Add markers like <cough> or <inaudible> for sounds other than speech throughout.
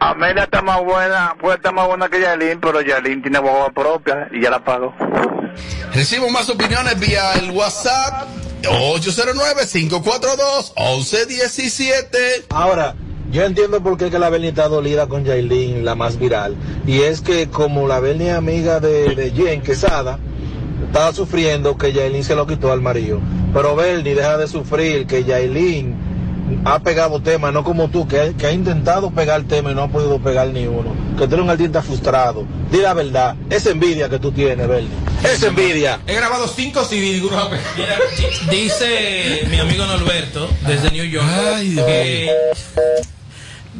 Amelia está más buena, puede estar más buena que Yailin, pero Yailin tiene boba propia y ya la pagó. Recibo más opiniones vía el WhatsApp 809-542-1117. Ahora, yo entiendo por qué que la Bernie está dolida con Yailin, la más viral. Y es que como la Bernie es amiga de, de Jen Quesada, estaba sufriendo que Yailin se lo quitó al marido. Pero Bernie deja de sufrir que Yailin ha pegado temas, no como tú, que, que ha intentado pegar temas y no ha podido pegar ni uno. Que tú eres un artista frustrado. Di la verdad, esa envidia que tú tienes, Bernie. Esa envidia. He grabado cinco CD y ninguno ha pegado. Dice mi amigo Norberto, desde New York, que,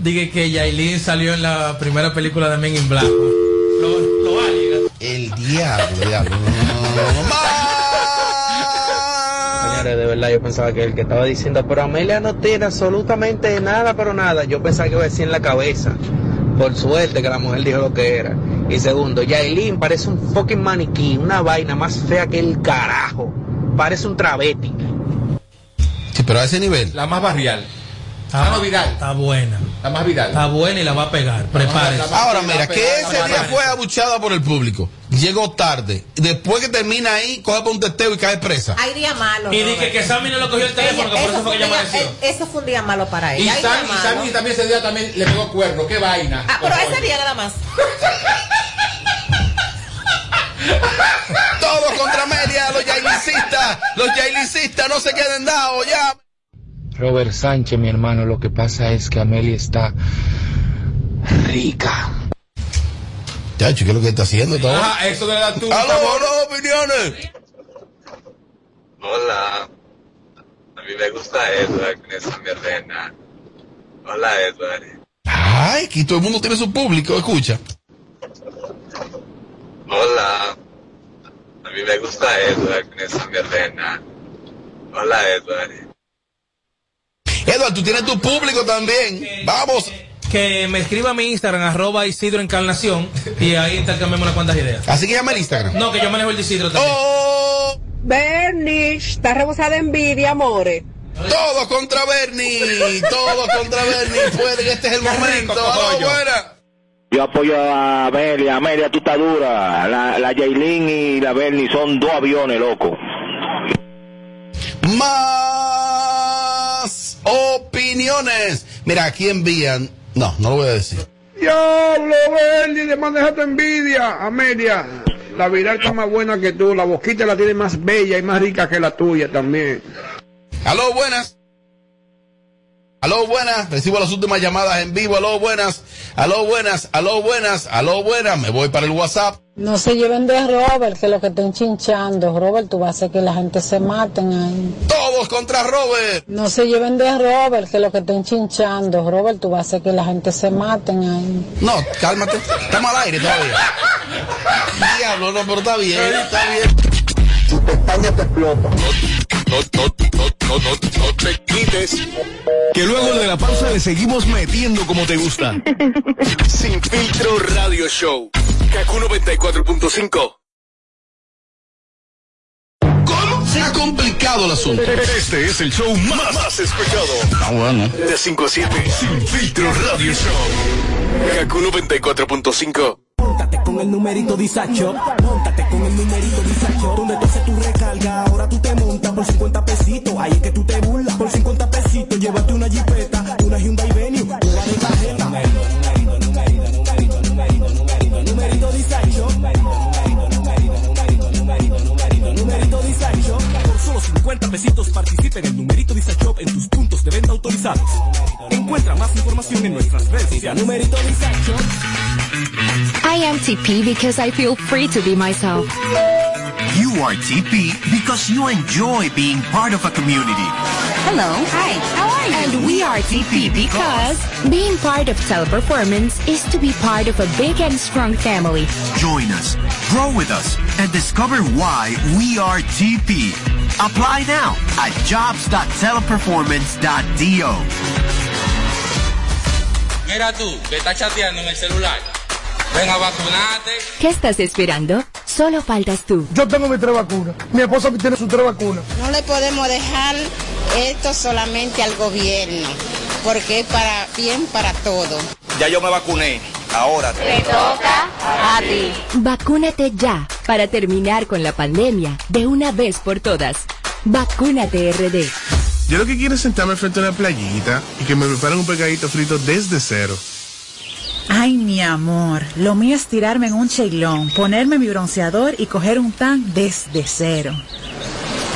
dice que Yailin salió en la primera película de Men in Black. Lo, lo. El diablo, diablo. Señores, de verdad yo pensaba que el que estaba diciendo, pero Amelia no tiene absolutamente nada, pero nada. Yo pensaba que iba a decir en la cabeza. Por suerte que la mujer dijo lo que era. Y segundo, Yailin parece un fucking maniquí, una vaina más fea que el carajo. Parece un travesti. Sí, pero a ese nivel. La más barrial. Está, La más viral. Está buena. La más viral. Está buena y la va a pegar. Prepárese. Ahora mira, que ese día fue abuchada por el público. Llegó tarde. Después que termina ahí, coge para un testeo y cae presa. Hay día malo. Y dije que Sammy no le cogió el teléfono, que por eso fue que ella apareció. eh, eso fue un día malo para ella. Sammy, y. Sammy también ese día también le pegó cuerno. Qué vaina. Ah, pero ese día nada más. <laughs> Todos contra media, los yailicistas. Los yailicistas no se queden dados ya. Robert Sánchez, mi hermano, lo que pasa es que Amelia está rica. Chacho, ¿qué es lo que está haciendo? Ah, eso de la tu. ¡Aló, aló, opiniones! Hola. A mí me gusta Edward con esa mi reina. Hola, Edward. Ay, que todo el mundo tiene su público, escucha. Hola. A mí me gusta Edward con esa mi reina. Hola, Edward. Edward, tú tienes tu público también. Vamos. Que me escriba a mi Instagram, arroba Isidro Encarnación, y ahí intercambiamos unas cuantas ideas. Así que llama el Instagram. No, que yo manejo el de Isidro también. ¡Oh! Bernie, está rebosada de envidia, amores. Todo contra Bernie. Todo contra Bernie. Puede que este es el momento. ¡Aló, buena! Yo apoyo a Amelia. Amelia, tú estás dura. La, la y la Bernie son dos aviones, loco. Más opiniones. Mira, aquí envían. No, no lo voy a decir. Diablo, Bernie, de manejar tu envidia. Amelia, la viral está más buena que tú. La boquita la tiene más bella y más rica que la tuya también. Aló, buenas. Aló, buenas. Recibo las últimas llamadas en vivo. Aló, buenas. Aló, buenas. Aló, buenas. Aló, buenas. Me voy para el WhatsApp. No se lleven de Robert, que lo que estén chinchando. Robert, tú vas a hacer que la gente se maten ahí. Todos contra Robert. No se lleven de Robert, que lo que estén chinchando. Robert, tú vas a hacer que la gente se maten ahí. No, cálmate. Estamos al aire todavía. Diablo, no, pero está bien. Está bien. Tu pestaña te explota. No, no, no, no, no, no te quites. Que luego de la pausa le seguimos metiendo como te gusta. <laughs> Sin filtro radio show. Kaku 94.5. ¿Cómo se ha complicado el asunto? Este es el show más, más escuchado. Está bueno. De 5 a 7. Sin filtro radio show. Kaku 94.5. Móntate con el numerito disacho. Móntate con el numerito disacho. Donde tú haces tu recarga, ahora tú te montas por 50 pesitos. Ahí es que tú te burlas. Por 50 pesitos, llévate una jipeta, una Hyundai Venue, una tarjeta. Numerito, numerito, numerito. Por solo 50 pesitos participa en el numerito disacho en tus puntos de venta autorizados. Encuentra más información en nuestras redes sociales. Numerito disacho. I am TP because I feel free to be myself. You are TP because you enjoy being part of a community. Hello. Hi. How are you? And we are TP because being part of Teleperformance is to be part of a big and strong family. Join us, grow with us, and discover why we are TP. Apply now at jobs.teleperformance.do. Mira tú, que estás chateando en el celular. Ven a vacunarte. ¿Qué estás esperando? Solo faltas tú. Yo tengo mis tres vacunas. Mi esposa tiene sus tres vacunas. No le podemos dejar esto solamente al gobierno, porque es para bien para todo. Ya yo me vacuné. Ahora Te toca a ti. Vacúnate ya para terminar con la pandemia de una vez por todas. Vacúnate RD. Yo lo que quiero es sentarme frente a una playita y que me preparen un pegadito frito desde cero. Ay, mi amor, lo mío es tirarme en un cheilón, ponerme mi bronceador y coger un tan desde cero.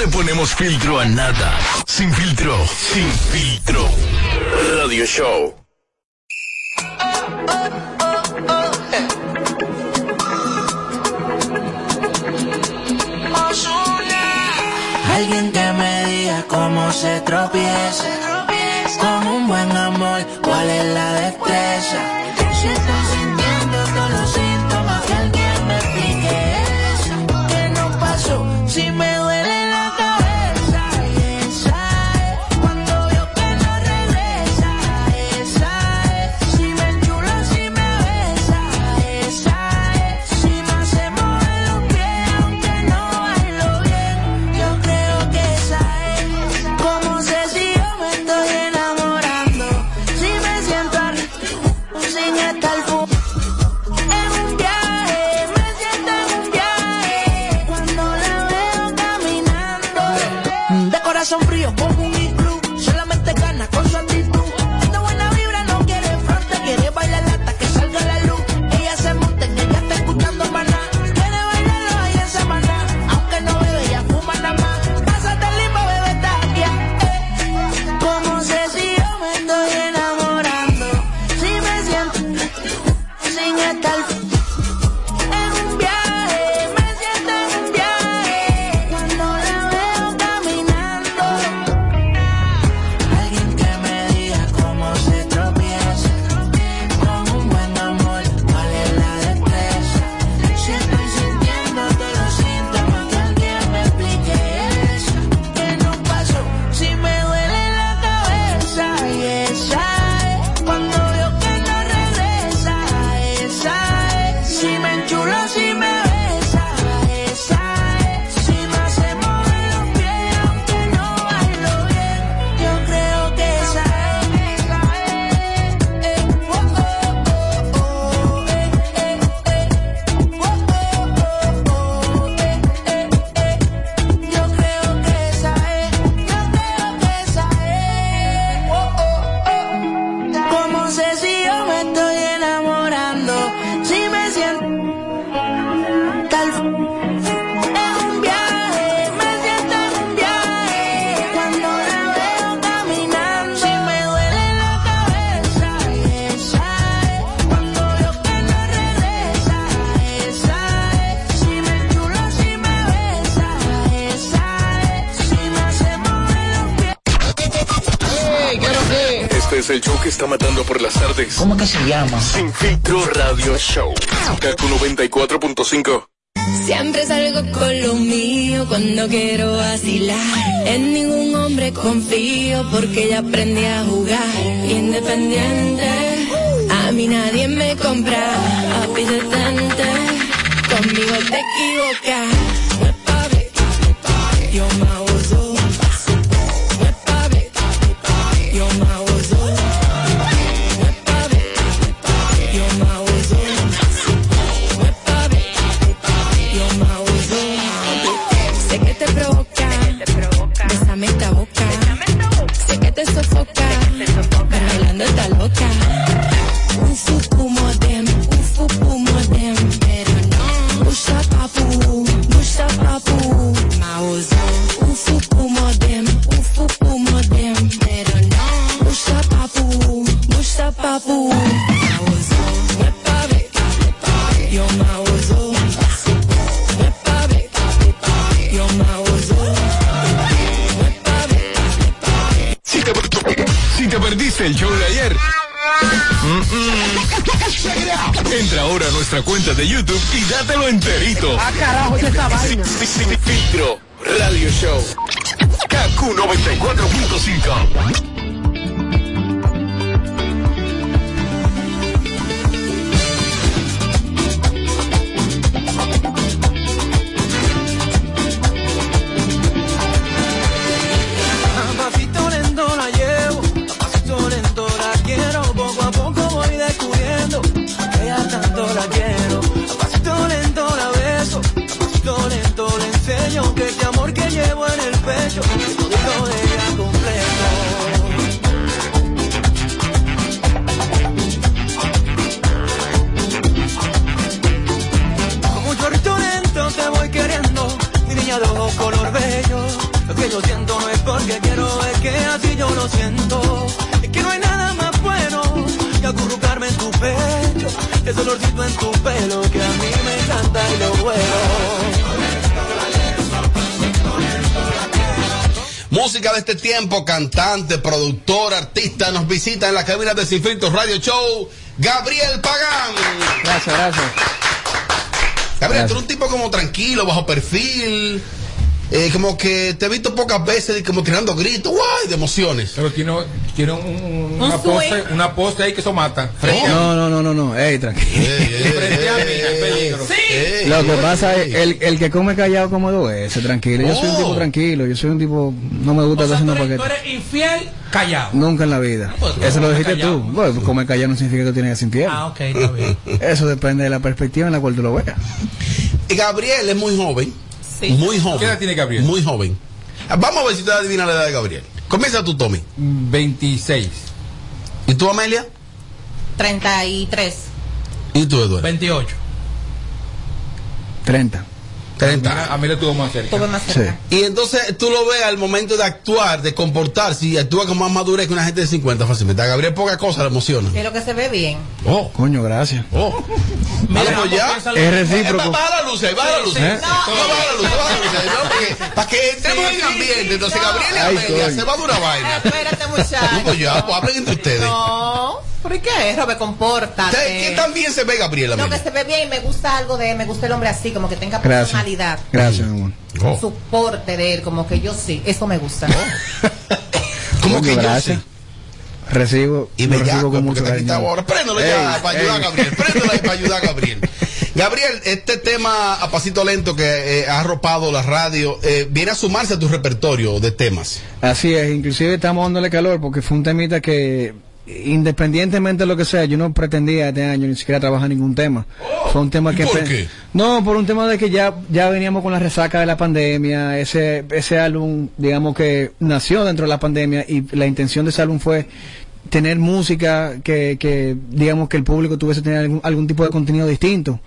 le ponemos filtro a nada. Sin filtro, sin filtro. Radio Show. Alguien que me diga cómo se tropieza. Con un buen amor, cuál es la destreza. Si sintiendo todos los síntomas, alguien me explique. ¿Qué no pasó? Si me que está matando por las tardes. ¿Cómo que se llama? Sin filtro radio show. Kaku 94.5. Siempre salgo con lo mío cuando quiero vacilar. En ningún hombre confío porque ya aprendí a jugar. Independiente, a mí nadie me compra. Detente, conmigo te equivocas. Yo me de YouTube y dátelo enterito. Ah, carajo, ¿y esa vaina? Filtro Radio Show. KQ 94.5. cantante, productor, artista, nos visita en la cabina de Sin Filtro Radio Show, Gabriel Pagán. Gracias, gracias. Gabriel, tú eres un tipo como tranquilo, bajo perfil, eh, como que te he visto pocas veces como tirando gritos, guay, de emociones. Pero tiene, tiene un- un- una, Un pose, una pose ahí que eso mata. No, no, no, no, no. Ey, tranquilo. Frente a mí, hay Lo que pasa es, el, el que come callado come dos veces, tranquilo. Yo soy un tipo tranquilo, yo soy un tipo, no me gusta estar haciendo Tú paquetes. eres infiel, callado. Nunca en la vida. pues, Eso lo dijiste callado. tú. Bueno, pues, comer callado no significa que tú tienes que sentir. Ah, ok, está bien. Eso depende de la perspectiva en la cual tú lo veas. Y Gabriel es muy joven. Muy joven. ¿Qué edad tiene Gabriel? Muy joven. Vamos a ver si usted adivina la edad de Gabriel. Comienza tú, Tommy. 26. ¿Y tú, Amelia? 33. ¿Y tú, Eduardo? 28. 30. 30. A mí le tuvo más cerca. Más Sí. Y entonces tú lo ves al momento de actuar, de comportarse y actúa con más madurez que una gente de 50 fácilmente. A Gabriel poca cosa le emociona. Es lo que se ve bien. Oh, Coño, gracias. oh. Mira, Vamos vamos, ya. Es Eh, recíproco. Baja la luz ahí, baja la luz. Sí, ahí. sí. No, baja la luz, baja la luz. ¿no? Porque- Para que entremos en ambiente. Entonces Gabriel y Amelia se va a durar vaina. Espérate, No, muchacho. pues ya, pues hablen entre ustedes. No. ¿Por qué? Robert, compórtate. ¿Qué, qué tan bien se ve Gabriel, No, que se ve bien y me gusta algo de me gusta el hombre así, como que tenga Gracias. personalidad. Gracias, mi amor. Oh. Su porte de él, como que yo sí, eso me gusta. <laughs> ¿Cómo Coño, que yo gracias. sí? Recibo, Y me recibo con mucho te cariño. ahora. Préndelo ya Ey, para ayudar a. Gabriel. Préndelo ahí para ayudar a Gabriel. Gabriel, este tema a pasito lento que eh, ha arropado la radio, eh, viene a sumarse a tu repertorio de temas. Así es, inclusive estamos dándole calor porque fue un temita que independientemente de lo que sea, yo no pretendía este año ni siquiera trabajar ningún tema. Fue un tema ¿Y que por qué? No, por un tema de que ya ya veníamos con la resaca de la pandemia, ese ese álbum, digamos que nació dentro de la pandemia y la intención de ese álbum fue tener música que, que digamos que el público tuviese tener algún, algún tipo de contenido distinto.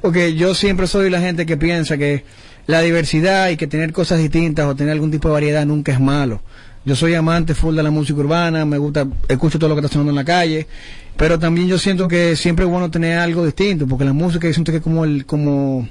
Porque yo siempre soy la gente que piensa que la diversidad y que tener cosas distintas o tener algún tipo de variedad nunca es malo. Yo soy amante full de la música urbana, me gusta, escucho todo lo que está sonando en la calle, pero también yo siento que siempre es bueno tener algo distinto, porque la música yo siento que es como el, como,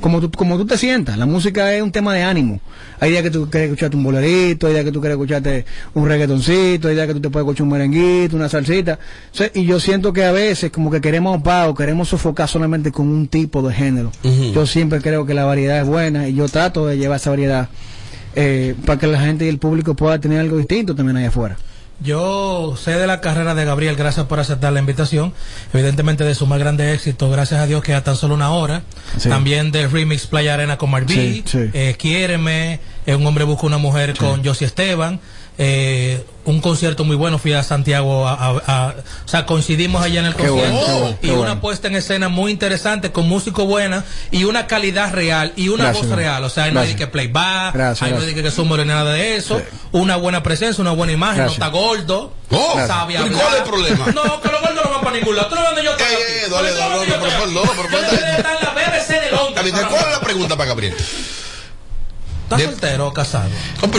como tú, como tú te sientas, la música es un tema de ánimo. Hay días que tú quieres escucharte un bolerito, hay días que tú quieres escucharte un reggaetoncito, hay días que tú te puedes escuchar un merenguito, una salsita. O sea, y yo siento que a veces como que queremos pago, queremos sofocar solamente con un tipo de género. Yo siempre creo que la variedad es buena y yo trato de llevar esa variedad eh, para que la gente y el público pueda tener algo distinto también allá afuera. Yo sé de la carrera de Gabriel, gracias por aceptar la invitación. Evidentemente de su más grande éxito, gracias a Dios que a tan solo una hora. Sí. También de Remix Playa Arena con Marví, Sí, sí. eh, Quiéreme, eh, Un hombre busca una mujer con Josie Esteban. Eh, un concierto muy bueno, fui a Santiago a, a- a- o sea, coincidimos allá en el Qué concierto bueno, qué bueno, y una bueno. puesta en escena muy interesante con músico buena y una calidad real y una Gracias, voz real, o sea, no hay que playback, Gracias, hay no hay que sumo ni nada de eso, una buena presencia, una buena imagen, Gracias. no está gordo, Oh, sabe ¿pero hablar. cuál es el problema? No, que los gordos no van para ningún lado. Tú no yo estoy. Ey, aquí. ey, dale, Tú no ves dale, donde yo pero, estoy pero, aquí. no, pero, Yo pero, debería estar en la BBC de Londres. Gabriel, ¿Cuál es la pregunta para Gabriel? ¿Estás soltero o casado?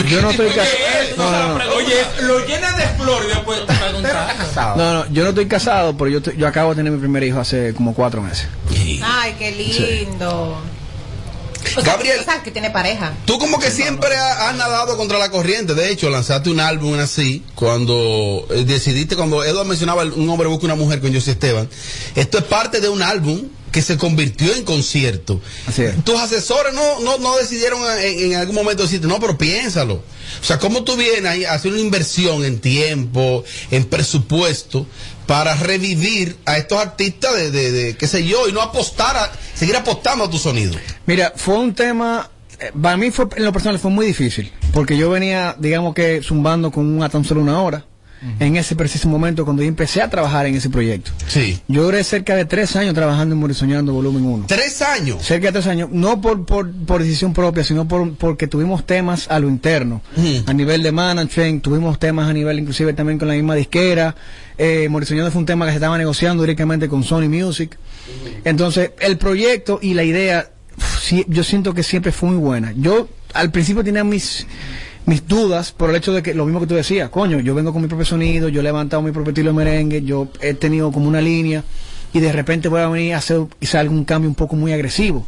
Yo no <laughs> estoy casado. No, no, no. Oye, lo llena de flor y después te preguntas. casado. No, no, yo no estoy casado, pero yo, estoy- yo acabo de tener mi primer hijo hace como cuatro meses. Ay, qué lindo. O sea, Gabriel, que tiene pareja. Tú como que siempre ha- has nadado contra la corriente. De hecho, lanzaste un álbum así cuando eh, decidiste, cuando Eduardo mencionaba un hombre busca una mujer con José Esteban. Esto es parte de un álbum que se convirtió en concierto. Tus asesores no, no, no decidieron en, en algún momento decirte, no, pero piénsalo. O sea, ¿cómo tú vienes a hacer una inversión en tiempo, en presupuesto, para revivir a estos artistas de, de, de, qué sé yo, y no apostar a, seguir apostando a tu sonido? Mira, fue un tema, eh, para mí fue, en lo personal fue muy difícil, porque yo venía, digamos que, zumbando con una tan solo una hora, en ese preciso momento cuando yo empecé a trabajar en ese proyecto. Sí. Yo duré cerca de tres años trabajando en Morisoñando Volumen 1. ¿Tres años? Cerca de tres años, no por, por, por decisión propia, sino por, porque tuvimos temas a lo interno, a nivel de management, tuvimos temas a nivel inclusive también con la misma disquera. Eh, Morisoñando fue un tema que se estaba negociando directamente con Sony Music. Entonces, el proyecto y la idea, yo siento que siempre fue muy buena. Yo al principio tenía mis mis dudas por el hecho de que lo mismo que tú decías, coño, yo vengo con mi propio sonido, yo he levantado mi propio estilo de merengue, yo he tenido como una línea y de repente voy a venir a hacer quizá algún cambio un poco muy agresivo.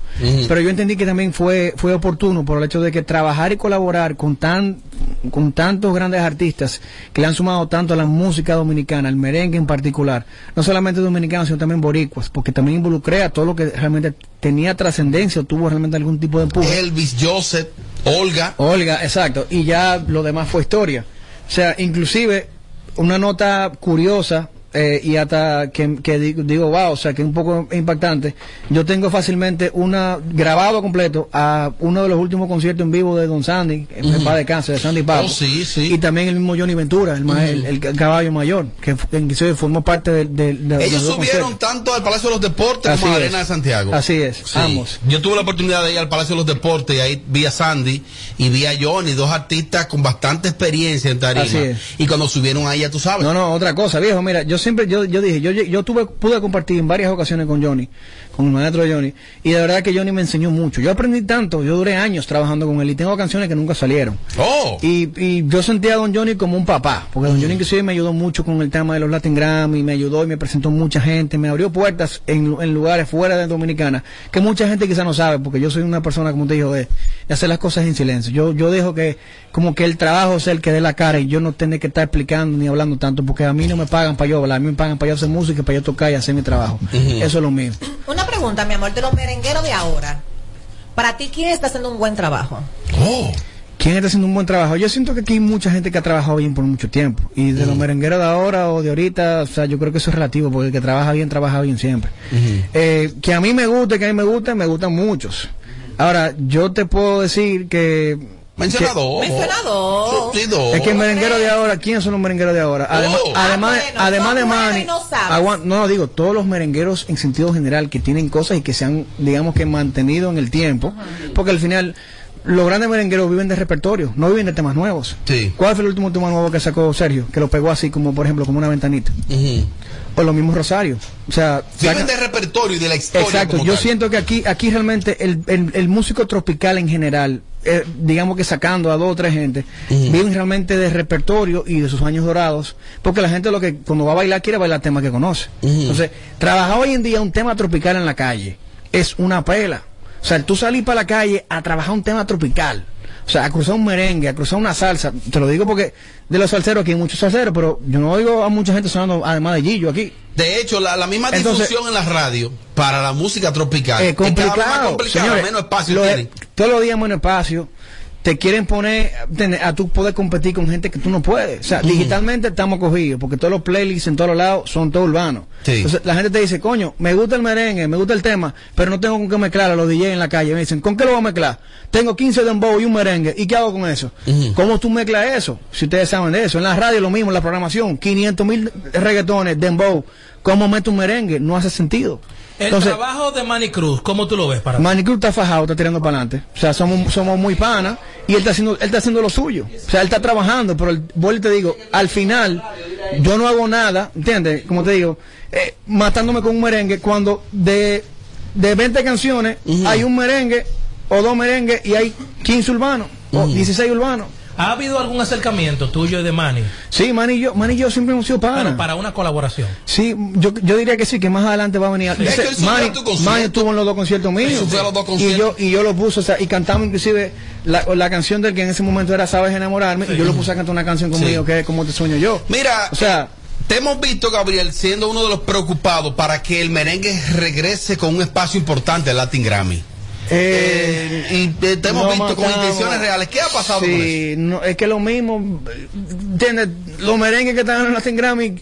Pero yo entendí que también fue fue oportuno por el hecho de que trabajar y colaborar con tan con tantos grandes artistas que le han sumado tanto a la música dominicana, al merengue en particular, no solamente dominicanos, sino también boricuas, porque también involucré a todo lo que realmente tenía trascendencia o tuvo realmente algún tipo de empuje. Elvis, Joseph, Olga. Olga, exacto. Y ya lo demás fue historia. O sea, inclusive una nota curiosa eh, y hasta que, que di- digo, wow, o sea, que es un poco impactante. Yo tengo fácilmente una grabado completo a uno de los últimos conciertos en vivo de Don Sandy, en paz de cáncer, de Sandy Papo. Oh, sí, sí. Y también el mismo Johnny Ventura, el, Ujú. el, el caballo mayor, que, que formó parte del- del- de, Ellos los subieron tanto al Palacio de los Deportes Así como a. Arena de Santiago. Así es, Sí. ambos. Yo tuve la oportunidad de ir al Palacio de los Deportes y ahí vi a Sandy y vi a Johnny, dos artistas con bastante experiencia en tarima. Así es. Y cuando subieron ahí, ya tú sabes. No, no, otra cosa, viejo. Mira, yo siempre, yo, yo dije, yo, yo tuve, pude compartir en varias ocasiones con Johnny, con el maestro Johnny, y de verdad que Johnny me enseñó mucho. Yo aprendí tanto, yo duré años trabajando con él y tengo canciones que nunca salieron. Oh. Y, y yo sentía a Don Johnny como un papá, porque Don Johnny inclusive me ayudó mucho con el tema de los Latin Grammy, me ayudó y me presentó mucha gente, me abrió puertas en, en lugares fuera de Dominicana, que mucha gente quizá no sabe, porque yo soy una persona, como te digo, de, de hacer las cosas en silencio. Yo, yo dejo que, como que el trabajo sea el que dé la cara y yo no tener que estar explicando ni hablando tanto, porque a mí no me pagan para yo hablar, a mí me pagan para yo hacer música, para yo tocar y hacer mi trabajo. Eso es lo mío. Una pregunta, mi amor, de los merengueros de ahora. Para ti, ¿quién está haciendo un buen trabajo? Oh. ¿Quién está haciendo un buen trabajo? Yo siento que aquí hay mucha gente que ha trabajado bien por mucho tiempo. Y de los merengueros de ahora o de ahorita, o sea, yo creo que eso es relativo, porque el que trabaja bien, trabaja bien siempre. Eh, que a mí me guste, que a mí me guste, me gustan muchos. Ahora, yo te puedo decir que... Menciona dos. Es que el merenguero de ahora, ¿quiénes son los merengueros de ahora? Además, Oh. además, de- bueno, además de Manny, no no digo, todos los merengueros en sentido general que tienen cosas y que se han, digamos que mantenido en el tiempo, porque al final los grandes merengueros viven de repertorio, no viven de temas nuevos. Sí. ¿Cuál fue el último tema nuevo que sacó Sergio? Que lo pegó así como, por ejemplo, como una ventanita. O lo mismo Rosario. O sea, Viven saca- de repertorio y de la historia. Exacto, yo tal. siento que aquí, aquí realmente el, el- el músico tropical en general, eh, digamos que sacando a dos o tres gente, viven realmente de repertorio y de sus años dorados, porque la gente lo que cuando va a bailar quiere bailar temas que conoce. Entonces, trabajar hoy en día un tema tropical en la calle es una pela. O sea, tú salir para la calle a trabajar un tema tropical. O sea, a cruzar un merengue, a cruzar una salsa. Te lo digo porque de los salseros aquí hay muchos salseros, pero yo no oigo a mucha gente sonando además de Gillo aquí. De hecho, la, la misma Entonces- difusión en la radio para la música tropical Eh, es cada vez más complicado. Señores, menos espacio lo tienen. todos los días menos espacio. Te quieren poner a tú poder competir con gente que tú no puedes. O sea, digitalmente estamos cogidos, porque todos los playlists en todos los lados son todos urbanos. Sí. Entonces la gente te dice, coño, me gusta el merengue, me gusta el tema, pero no tengo con qué mezclar a los DJ en la calle. Me dicen, ¿con qué lo voy a mezclar? Tengo 15 dembow y un merengue. ¿Y qué hago con eso? ¿Cómo tú mezclas eso? Si ustedes saben de eso. En la radio lo mismo, en la programación. 500 mil reggaetones, dembow. ¿Cómo meto un merengue? No hace sentido. El Entonces, trabajo de Manny Cruz, ¿cómo tú lo ves para ti? Manicure está fajado, está tirando para adelante. O sea, somos, somos muy panas y él está haciendo, él está haciendo lo suyo. O sea, él está trabajando, pero el, vuelvo y te digo, al final, yo no hago nada, ¿entiendes? Como te digo, eh, matándome con un merengue cuando de, de 20 canciones hay un merengue o dos merengues y hay 15 urbanos o 16 urbanos. ¿Ha habido algún acercamiento tuyo y de Manny? Sí, Manny y yo, Manny y yo siempre hemos sido panas. Pero para una colaboración. Sí, yo, yo diría que sí, que más adelante va a venir. Es que él subió Manny. Manny estuvo en los dos conciertos míos. A los dos y conciertos. yo y yo lo puse, o sea, y cantamos inclusive la, la canción del que en ese momento era Sabes enamorarme, y yo lo puse a cantar una canción conmigo que es Como te sueño yo. Mira, o sea, te hemos visto, Gabriel, siendo uno de los preocupados para que el merengue regrese con un espacio importante al Latin Grammy. Eh, y te hemos no visto con intenciones reales. ¿Qué ha pasado con eso? Sí, no, es que lo mismo, ¿entiendes? Los merengues que están en Latin Grammy,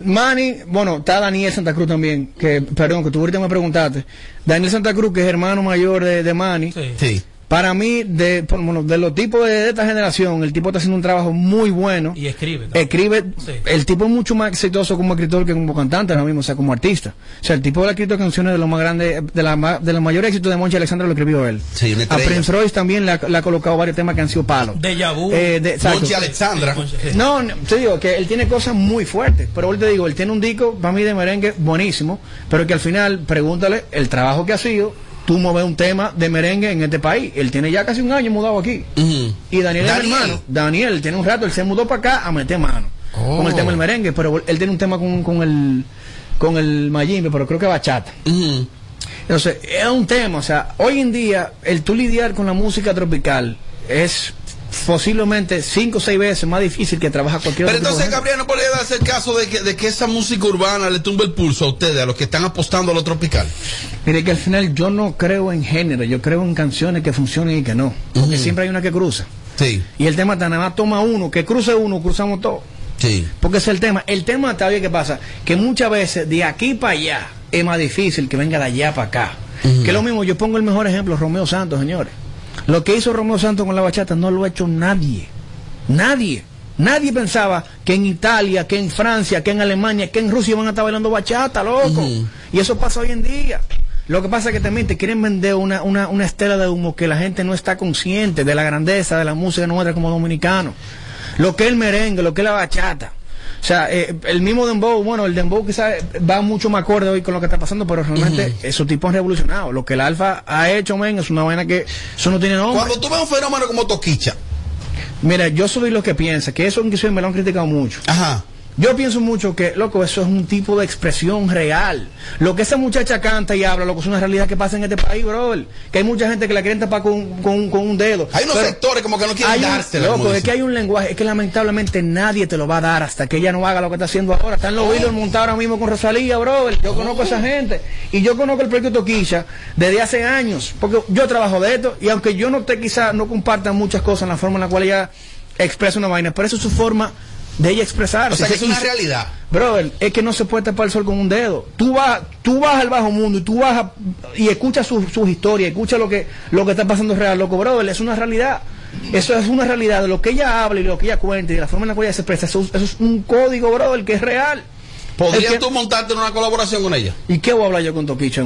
Manny, bueno, está Daniel Santa Cruz también, que, perdón, que tú ahorita me preguntaste. Daniel Santa Cruz, que es hermano mayor de, de Manny. Sí. Para mí, de, por- bueno, de los tipos de, de esta generación, el tipo está haciendo un trabajo muy bueno. Y escribe. también. Escribe, Sí. el tipo es mucho más exitoso como escritor que como cantante ahora mismo, o sea, como artista. O sea, el tipo de la escrito canciones de lo más grande, de la, ma- de los mayores éxitos de Monchi Alexandra lo escribió él. Sí, una A. Prince Royce también le ha, le ha colocado varios temas que han sido palos. Deja vu. Eh, de-. Monchi Alexandra. No, no, te digo que él tiene cosas muy fuertes, pero ahorita te digo, él tiene un disco para mí de merengue buenísimo, pero que al final, pregúntale el trabajo que ha sido, tú mover un tema de merengue en este país. Él tiene ya casi un año mudado aquí. Y Daniel, es Daniel. hermano. Daniel tiene un rato, él se mudó para acá a meter mano Oh. con el tema del merengue, pero él tiene un tema con, con el con el mayimbe, pero creo que bachata. Entonces, es un tema, o sea, hoy en día el tú lidiar con la música tropical es posiblemente cinco o seis veces más difícil que trabajar cualquier Pero otro entonces, Gabriel, ¿no podría darse el caso de que, de que esa música urbana le tumbe el pulso a ustedes, a los que están apostando a lo tropical? Mire que al final yo no creo en género, yo creo en canciones que funcionen y que no. Porque siempre hay una que cruza. Sí. Y el tema está nada más toma uno, que cruce uno, cruzamos todo. Sí. Porque ese es el tema. El tema está bien, ¿qué pasa? Que muchas veces de aquí para allá es más difícil que venga de allá para acá. Que es lo mismo, yo pongo el mejor ejemplo, Romeo Santos, señores. Lo que hizo Romeo Santos con la bachata no lo ha hecho nadie. Nadie. Nadie pensaba que en Italia, que en Francia, que en Alemania, que en Rusia van a estar bailando bachata, loco. Y eso pasa hoy en día. Lo que pasa es que también te quieren vender una, una, una estela de humo que la gente no está consciente de la grandeza de la música nuestra como dominicano. Lo que es el merengue, lo que es la bachata. O sea, eh, el mismo Dembow, bueno, el Dembow quizás va mucho más acorde hoy con lo que está pasando, pero realmente esos tipos han revolucionado. Lo que el Alfa ha hecho, men, es una vaina que eso no tiene nombre. Cuando tú ves un fenómeno como Toquicha, Mira, yo soy lo que piensa, que eso inclusive me lo han criticado mucho. Ajá. Yo pienso mucho que, loco, eso es un tipo de expresión real. Lo que esa muchacha canta y habla, loco, es una realidad que pasa en este país, brother. Que hay mucha gente que la quieren tapar con, con, con un dedo. hay unos Pero sectores como que no quieren dársela. Loco, es que hay un lenguaje, es que lamentablemente nadie te lo va a dar hasta que ella no haga lo que está haciendo ahora. Están los hilos montados ahora mismo con Rosalía, brother. Yo conozco a esa gente. Y yo conozco el proyecto Toquilla desde hace años. Porque yo trabajo de esto y aunque yo no te quizá no comparta muchas cosas en la forma en la cual ella expresa una vaina, pero eso es su forma de ella expresarse. O sea, que es una realidad. Brother, es que no se puede tapar el sol con un dedo. Tú vas, tú vas al bajo mundo y tú vas a- y escuchas sus su historias, escuchas lo que, lo que está pasando real, loco, brother, es una realidad. Eso es una realidad de lo que ella habla y lo que ella cuenta y de la forma en la cual ella se expresa. Eso, eso es un código, brother, que es real. ¿Podrías que- tú montarte en una colaboración con ella? ¿Y qué voy a hablar yo con Toquicha?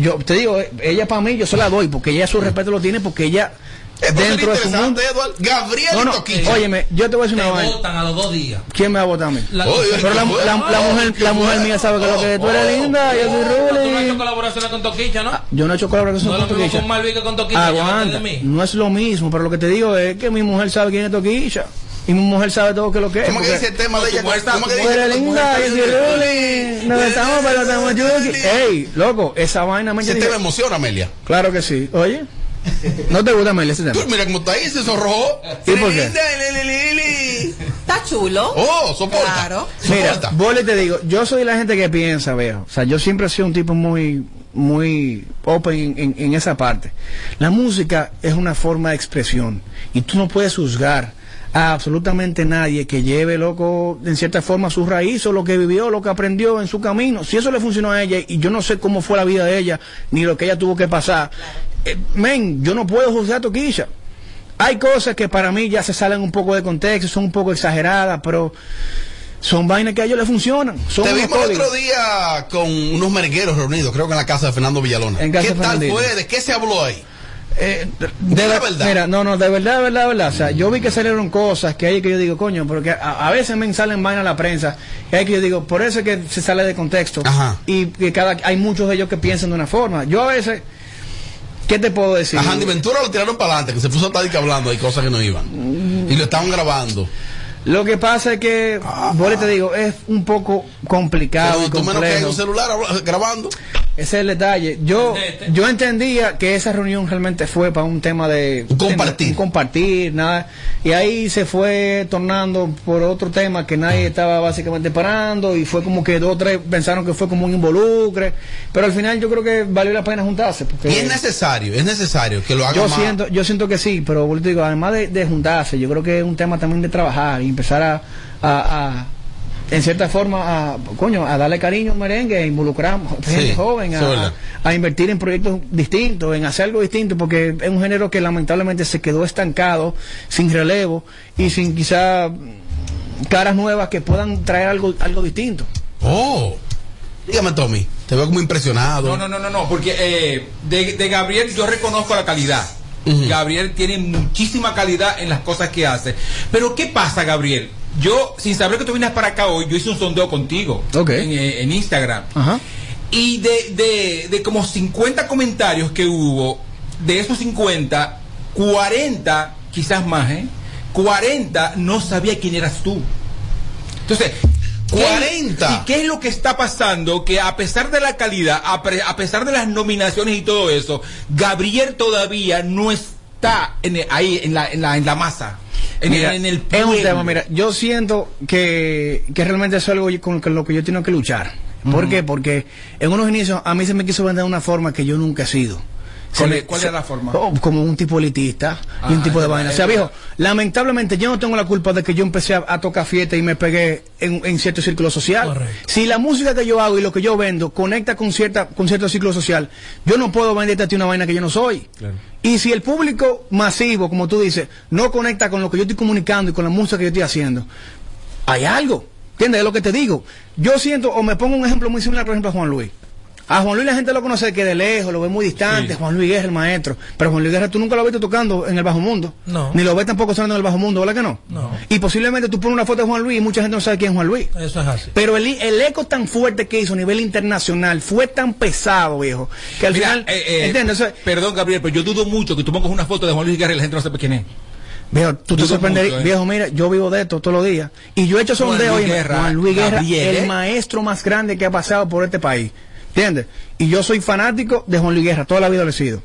Yo te digo, ella para mí yo se la doy porque ella su respeto lo tiene porque ella dentro de su mundo. Eduardo. Gabriel No, no, Toquicha. óyeme, yo te voy a decir Te una vaina. votan a los dos días. ¿Quién me va a votar a mí? La- Oye, Pero la, la- la mujer, la mujer mía sabe que lo que tú eres linda, yo soy Tú no has hecho colaboraciones con Toquicha, ¿no? Yo no he hecho colaboración No con lo mismo Toquicha. con Malví que con Toquicha. llévate Aguanta, de mí. no es lo mismo, pero lo que te digo es que mi mujer sabe quién es Toquicha. Y mi mujer sabe todo que lo que es. ¿Cómo que dice el tema de ella? ¿Cómo que dice? eres linda, yo soy Ruli. Nos estamos, pero estamos yuki. Ey, loco, esa vaina me Ese tema emociona, Amelia. Claro que sí. Oye, ¿no te gusta Amelia ese tema? Tú mira cómo está ahí, se sonrojó. Está chulo. Oh, soporta. Claro. Mira, Soporta. vos le te digo, yo soy la gente que piensa, viejo. O sea, yo siempre he sido un tipo muy, muy open en, en- en esa parte. La música es una forma de expresión y tú no puedes juzgar a absolutamente nadie que lleve, loco, en cierta forma su raíz o lo que vivió, lo que aprendió en su camino. Si eso le funcionó a ella y yo no sé cómo fue la vida de ella ni lo que ella tuvo que pasar, eh, men, yo no puedo juzgar a Toquilla. Hay cosas que para mí ya se salen un poco de contexto, son un poco exageradas, pero son vainas que a ellos les funcionan. Son Te vimos el otro día con unos merengueros reunidos, creo que en la casa de Fernando Villalona. En casa ¿Qué de tal fue? ¿De qué se habló ahí? Eh, de, la ver- verdad. Mira, no, no, de verdad, de verdad, de verdad. O sea, yo vi que salieron cosas que hay que yo digo, coño, porque a, a veces me salen vainas a la prensa y hay que yo digo, por eso es que se sale de contexto. Ajá. Y que cada hay muchos de ellos que piensan de una forma. Yo a veces ¿Qué te puedo decir? A Handy Ventura lo tiraron para adelante, que se puso a estar hablando, hay cosas que no iban. Y lo estaban grabando. Lo que pasa es que, vos te digo, es un poco complicado Pero y tú menos que complejo. un celular grabando. Ese es el detalle. Yo, yo entendía que esa reunión realmente fue para un tema de compartir, un compartir, nada, y ahí se fue tornando por otro tema que nadie estaba básicamente parando y fue como que dos o tres pensaron que fue como un involucre, pero al final yo creo que valió la pena juntarse. Porque Y es necesario, es necesario que lo haga yo más. siento, yo siento que sí, pero digo, además de, de juntarse, yo creo que es un tema también de trabajar y empezar a, a- a, en cierta forma, a, coño, a darle cariño al merengue, a involucrar gente Sí, joven, a, a invertir en proyectos distintos, en hacer algo distinto, porque es un género que lamentablemente se quedó estancado, sin relevo y sin quizá caras nuevas que puedan traer algo, algo distinto. Oh, dígame Tommy, te veo como impresionado. No, no, no, no, no, porque eh, de, de Gabriel yo reconozco la calidad. Gabriel tiene muchísima calidad en las cosas que hace. Pero ¿qué pasa, Gabriel? Yo, sin saber que tú vienes para acá hoy, yo hice un sondeo contigo en, eh, en Instagram. Ajá. Y de, de, de como 50 comentarios que hubo, de esos 50, 40, quizás más, ¿eh? 40 no sabía quién eras tú. Entonces, ¿qué- 40. ¿Y qué es lo que está pasando? Que a pesar de la calidad, a, a pesar de las nominaciones y todo eso, Gabriel todavía no está en ahí en la, en la, en la masa. En, Mira, en el es un tema, mira, yo siento que, que realmente eso es algo con lo que yo tengo que luchar. ¿Por qué? Porque en unos inicios a mí se me quiso vender de una forma que yo nunca he sido. ¿Cuál es- cuál se- es la forma? oh, como un tipo elitista y un Ah, tipo de vaina. O sea, viejo, lamentablemente yo no tengo la culpa de que yo empecé a, a tocar fiesta y me pegué en, en cierto círculo social. Si la música que yo hago y lo que yo vendo conecta con cierta con cierto círculo social, yo no puedo venderte a ti una vaina que yo no soy. Y si el público masivo, como tú dices, no conecta con lo que yo estoy comunicando y con la música que yo estoy haciendo, hay algo. ¿Entiendes? Es lo que te digo. Yo siento, o me pongo un ejemplo muy similar, por ejemplo, a Juan Luis. A Juan Luis la gente lo conoce que de lejos, lo ve muy distante. Juan Luis Guerra, el maestro. Pero Juan Luis Guerra tú nunca lo has visto tocando en el bajo mundo. No. Ni lo ves tampoco sonando en el bajo mundo, ¿verdad que no? No. Y posiblemente tú pones una foto de Juan Luis y mucha gente no sabe quién es Juan Luis. Eso es así. Pero el, el eco tan fuerte que hizo a nivel internacional fue tan pesado, viejo, que al Mira, final. eh, eh, Perdón, Gabriel, pero yo dudo mucho que tú pongas una foto de Juan Luis Guerra y la gente no sepa quién es. Viejo, tú te sorprenderías, ¿eh? viejo, mira, yo vivo de esto todos los días. Y yo he hecho sondeo, Guerra, Juan Luis Guerra, Gabriel, el ¿eh? maestro más grande que ha pasado por este país. ¿Entiendes? Y yo soy fanático de Juan Luis Guerra, toda la vida lo he sido.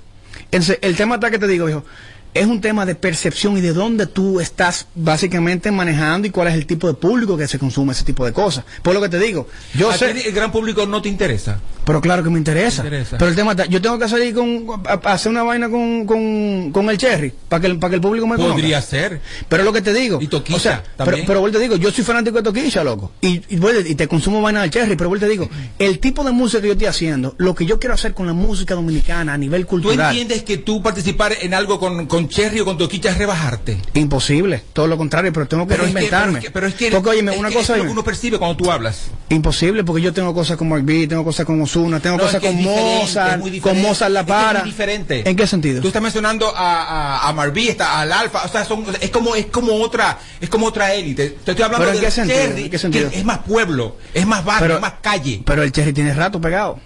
El tema está que te digo, viejo, es un tema de percepción y de dónde tú estás básicamente manejando y cuál es el tipo de público que se consume ese tipo de cosas. Por lo que te digo, yo ¿A sé... ti el gran público no te interesa. Pero claro que me interesa. Te interesa. Pero el tema está, yo tengo que salir con, a, a hacer una vaina con, con, con el Cherry para que, el- para que el público me conozca. Podría ser. Pero lo que te digo. Y Toquilla o sea, pero, pero vuelvo te digo, yo soy fanático de Toquilla, loco. Y, y, y te consumo vaina del Cherry, pero vuelvo te digo, el tipo de música que yo estoy haciendo, lo que yo quiero hacer con la música dominicana a nivel ¿Tú cultural. entiendes que tú participar en algo con, con Cherry o con Toquicha es rebajarte? Imposible, todo lo contrario, pero tengo que Pero es que- reinventarme. pero es que- pero es que- porque, óyeme, es una que cosa, es lo que uno percibe cuando tú hablas. imposible, porque yo tengo cosas con Mark B, tengo cosas con Osuna, tengo No, cosas es con es es Mozart, con. Mozart La Es es Para. muy diferente. ¿En qué sentido? Tú estás mencionando a, a, a Marví, está al Alfa, o sea, son, es como es como otra es como otra élite. Te estoy hablando ¿Pero en de qué sentido? Cherry, ¿En qué sentido? que es más pueblo, es más barrio, Pero- es más calle. Pero el Cherry tiene rato pegado.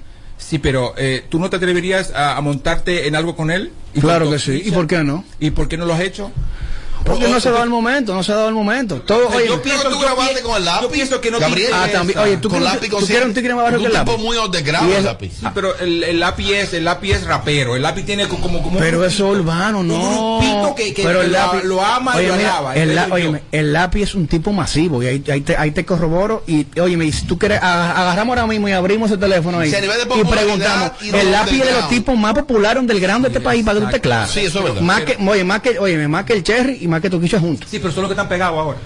Sí, pero eh, ¿tú no te atreverías a, a montarte en algo con él? ¿Y Claro que sí. ¿Y por qué no? ¿Y por qué no lo has hecho? Porque no se ha dado el momento, no se ha dado el momento. Todo, Yo oye, pienso- tú yo grabaste con el lápiz. Yo pienso que no te Gabriel. Ah, también. Oye, tú con quieres- lápiz tú con quieres un tigre más barrio un que el tipo lápiz. muy underground, es- lápiz. Sí, pero el, el lápiz es el lápiz es rapero, el lápiz tiene co- como como un Pero eso urbano, un no. grupito que, que pero el lápiz, lo ama y lo alaba. el, yo. el lápiz es un tipo masivo y ahí, ahí, te, ahí te corroboro y oye, si tú quieres, aga- agarramos ahora mismo y abrimos el teléfono ahí y preguntamos, el lápiz es de los underground. tipos más populares del grande de este país para que tú estés claro. Sí, eso es verdad. Más que, oye, más que, oye, más que el Cherry y juntos. Sí, pero son los que están pegados ahora.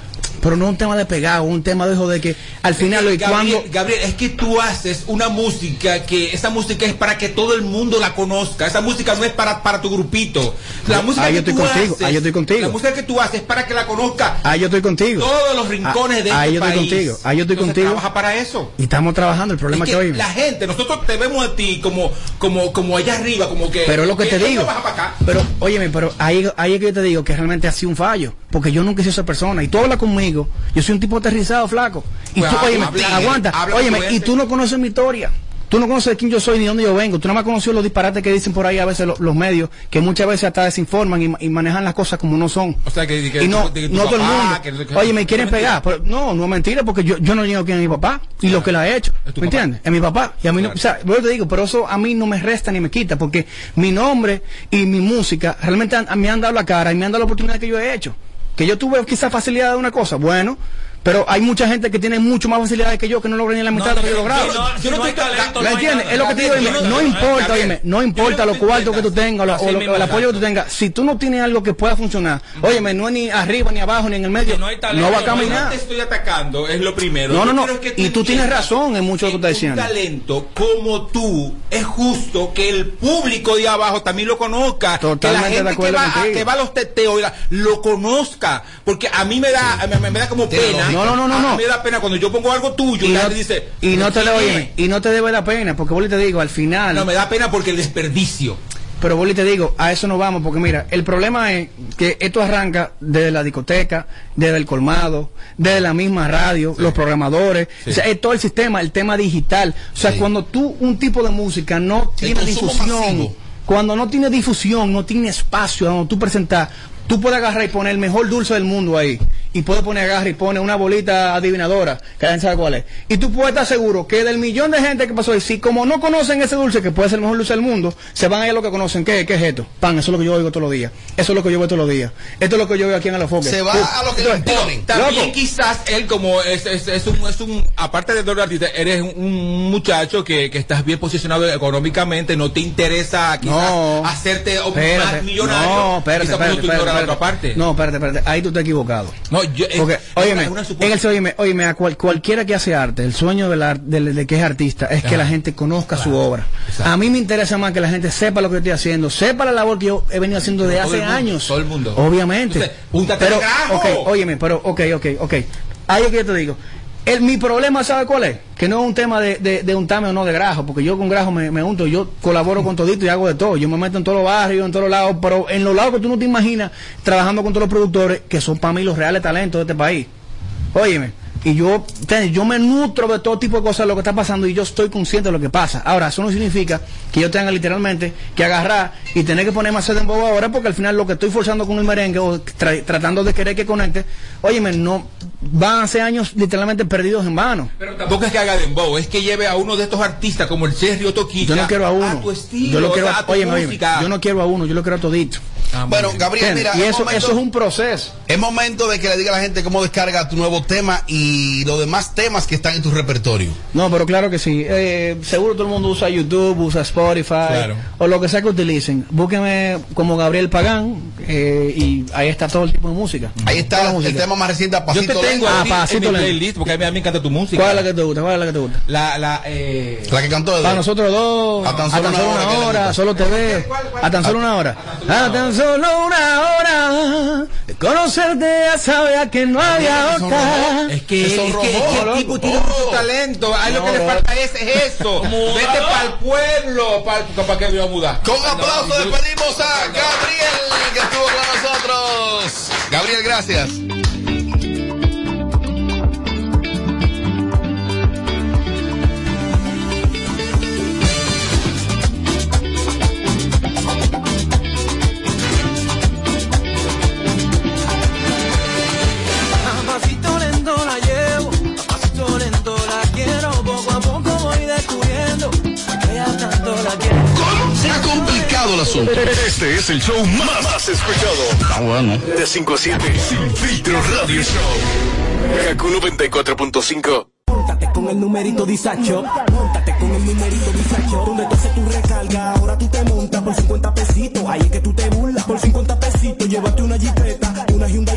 Pero no es un tema de pegado, un tema de hijo de que al final lo y Gabriel, cuando Gabriel, es que tú haces una música que esa música es para que todo el mundo la conozca. Esa música no es para, para tu grupito. La música Ahí que yo estoy tú contigo, haces, ahí yo estoy contigo. La música que tú haces es para que la conozca ahí yo estoy contigo. todos los rincones de Ah, ahí este yo estoy país. contigo, ahí yo estoy Entonces, contigo. Trabaja para eso. Y estamos trabajando, el problema Es es que, que oye, la gente, nosotros te vemos a ti como, como, como allá arriba, como que. Pero es lo que te digo. para acá. Pero, óyeme, pero ahí, ahí es que yo te digo que realmente ha sido un fallo. Porque yo nunca he sido esa persona. Y tú hablas conmigo. Yo soy un tipo aterrizado, flaco. Y Pues tú, habla, óyeme, habla, aguanta. habla óyeme, y tú no conoces mi historia. Tú no conoces quién yo soy ni dónde yo vengo. Tú nada más conoces los disparates que dicen por ahí a veces lo- los medios, que muchas veces hasta desinforman y, ma- y manejan las cosas como no son. O sea, que, que y no, que todo el mundo. que Oye, me quieren pegar. Pero no, no es mentira porque yo, yo no digo quién es mi papá y lo que la ha hecho. tu ¿Me papá. entiendes? Es mi papá. Y a mí no, o sea, yo te digo, pero eso a mí no me resta ni me quita porque mi nombre y mi música realmente han- me han dado la cara y me han dado la oportunidad que yo he hecho. Que yo tuve quizás facilidad de una cosa, bueno, pero hay mucha gente que tiene mucho más facilidades que yo que no logran ni la mitad de lo que yo he logrado. yo no estoy- ¿Me entiendes? Es lo que te digo, dime, no importa, oíme, no importa los cuartos que tú tengas o, el apoyo que tú tengas. Si tú no tienes algo que pueda funcionar, óyeme, no es ni arriba, ni abajo, ni en el medio, no va a caminar. te estoy atacando, es lo primero. No, no, no. Y tú tienes razón en mucho lo que estás un diciendo. talento como tú es justo que el público de abajo también lo conozca Totalmente que la de gente que acuerdo va, a, contigo. que va a los teteos lo conozca porque a mí me da como pena No, no, no, a, no. a mí me da pena cuando yo pongo algo tuyo y, Y la no, dice y no te oye, y no te debe dar pena, porque Boli te digo, al final. no me da pena porque el desperdicio Pero Boli te digo, a eso no vamos, porque mira, el problema es que esto arranca desde la discoteca, desde el colmado, desde la misma radio, los programadores, Sí. o sea, es todo el sistema, el tema digital. O sea, cuando tú, un tipo de música no tiene difusión, masivo. cuando no tiene difusión, no tiene espacio donde tú presentar, tú puedes agarrar y poner el mejor dulce del mundo ahí. Y puedes poner agarra y pone una bolita adivinadora, que nadie sabe cuál es. Y tú puedes estar seguro que del millón de gente que pasó ahí, si como no conocen ese dulce, que puede ser el mejor dulce del mundo, se van a ir a lo que conocen. ¿Qué, qué es esto? Pan, eso es lo que yo oigo todos los días. Eso es lo que yo veo todos los días. Esto es lo que yo veo aquí en Alofoque. Se va a lo que le imponen. También Loco. quizás él como es, es, es un, es un, aparte de ser artista, eres un, muchacho que, que estás bien posicionado económicamente, no te interesa quizás No. hacerte Espérate. más millonario. No, espérate, espérate, espérate, parte. No, espérate, espérate. Ahí tú estás equivocado. No, yo, es- Porque, es óyeme, una- una suposición. en el, óyeme, óyeme, a cual- cualquiera que hace arte, el sueño del ar- del- de, que es artista es que la gente conozca su obra. A mí me interesa más que la gente sepa lo que estoy haciendo, sepa la labor que yo he venido haciendo desde hace mundo, años. todo el mundo. Obviamente. Entonces, pero, al grajo. ok, óyeme, pero, ok, ok, ok. Ahí es que yo te digo. El, mi problema, ¿sabe cuál es? Que no es un tema de, de, de untarme o no de grajo, porque yo con grajo me, me unto, yo colaboro con todito y hago de todo. Yo me meto en todos los barrios, en todos los lados, pero en los lados que tú no te imaginas, trabajando con todos los productores, que son para mí los reales talentos de este país. Óyeme, y yo, yo me nutro de todo tipo de cosas de lo que está pasando y yo estoy consciente de lo que pasa. Ahora, eso no significa que yo tenga literalmente que agarrar y tener que poner más en bobo ahora porque al final lo que estoy forzando con el merengue o tra- tratando de querer que conecte, óyeme, no van a ser años literalmente perdidos en vano. Pero tampoco es que haga dembow, es que lleve a uno de estos artistas como el Sergio Toquilla Yo no quiero a uno. tu estilo, yo lo quiero a, a tu óyeme, óyeme, música. yo no quiero a uno, yo lo quiero a todito. Bueno, Gabriel, mira, y es eso, momento- eso es un proceso. Es momento de que le diga a la gente cómo descarga tu nuevo tema y los demás temas que están en tu repertorio. No, pero claro que sí. Eh, seguro todo el mundo usa YouTube, usa Spotify Claro. o lo que sea que utilicen. Búsqueme como Gabriel Pagán eh, y ahí está todo el tipo de música. Ahí está la el música. tema más reciente, a Yo Pasito te tengo. Ah, a en Pasito mi playlist porque a mí, a mí me encanta tu música. ¿Cuál es la que te gusta? ¿Cuál es la que te gusta? La, la, eh... La que cantó de Para nosotros dos, A tan solo una hora que le hora, gusta. solo te ve, a tan solo una hora, a tan solo una hora, de conocerte ya sabía que no había otra. Es que, es que, es que el tipo tiene mucho talento. A él lo que le No, falta es, es eso. <laughs> Vete para el pueblo. Para que a mudar. Con aplauso despedimos a Gabriel que estuvo con nosotros. Gabriel, gracias. Complicado el asunto. Este es el show más, más escuchado. Ah, bueno. De 5 a 7. Sin filtro radio show. Kaku 94.5. Móntate con el numerito disacho. Móntate con el numerito disacho. Donde tú haces tu recarga, ahora tú te montas por 50 pesitos. Ahí es que tú te burlas. Por 50 pesitos, llévate una jipeta, una Hyundai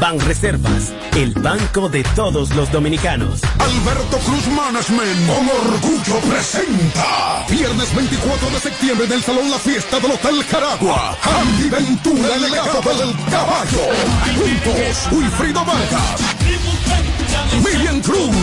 Ban Reservas, el banco de todos los dominicanos. Alberto Cruz Management con orgullo presenta. Viernes 24 de septiembre en el Salón La Fiesta del Hotel Caragua. Andy Ventura el legado del caballo. Juntos Wilfrido Vargas. Miriam Cruz.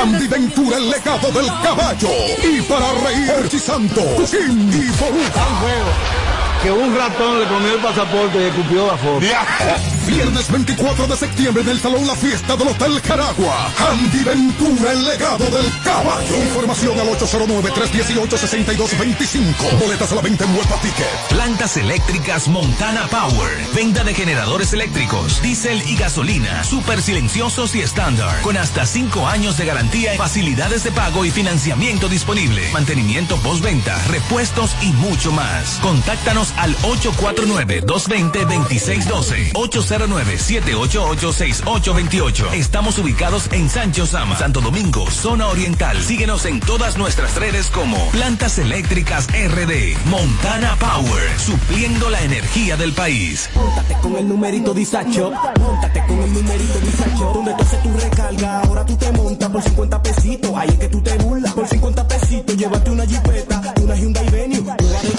Andy Ventura el legado del caballo. Y para reír Santos. Kim y Que un ratón le comió el pasaporte y escupió la foto. Viernes 24 de septiembre en el Salón La Fiesta del Hotel Caragua. Andy Ventura, el legado del caballo. Información al 809-318-6225. Boletas a la venta en Huepa Ticket. Plantas eléctricas Montana Power. Venta de generadores eléctricos, diésel y gasolina. Súper silenciosos y estándar. Con hasta 5 años de garantía, facilidades de pago y financiamiento disponible. Mantenimiento postventa, repuestos y mucho más. Contáctanos al 849-220-2612. 809-788-6828. Estamos ubicados en Sancho Sama, Santo Domingo, zona oriental. Síguenos en todas nuestras redes como Plantas Eléctricas RD, Montana Power, supliendo la energía del país. Móntate con el numerito Disacho. Móntate con el numerito Disacho. Donde tú haces tu recarga, ahora tú te montas por 50 pesitos. Ahí es que tú te burlas. Por 50 pesitos, llévate una jipeta, una Hyundai Venue, una de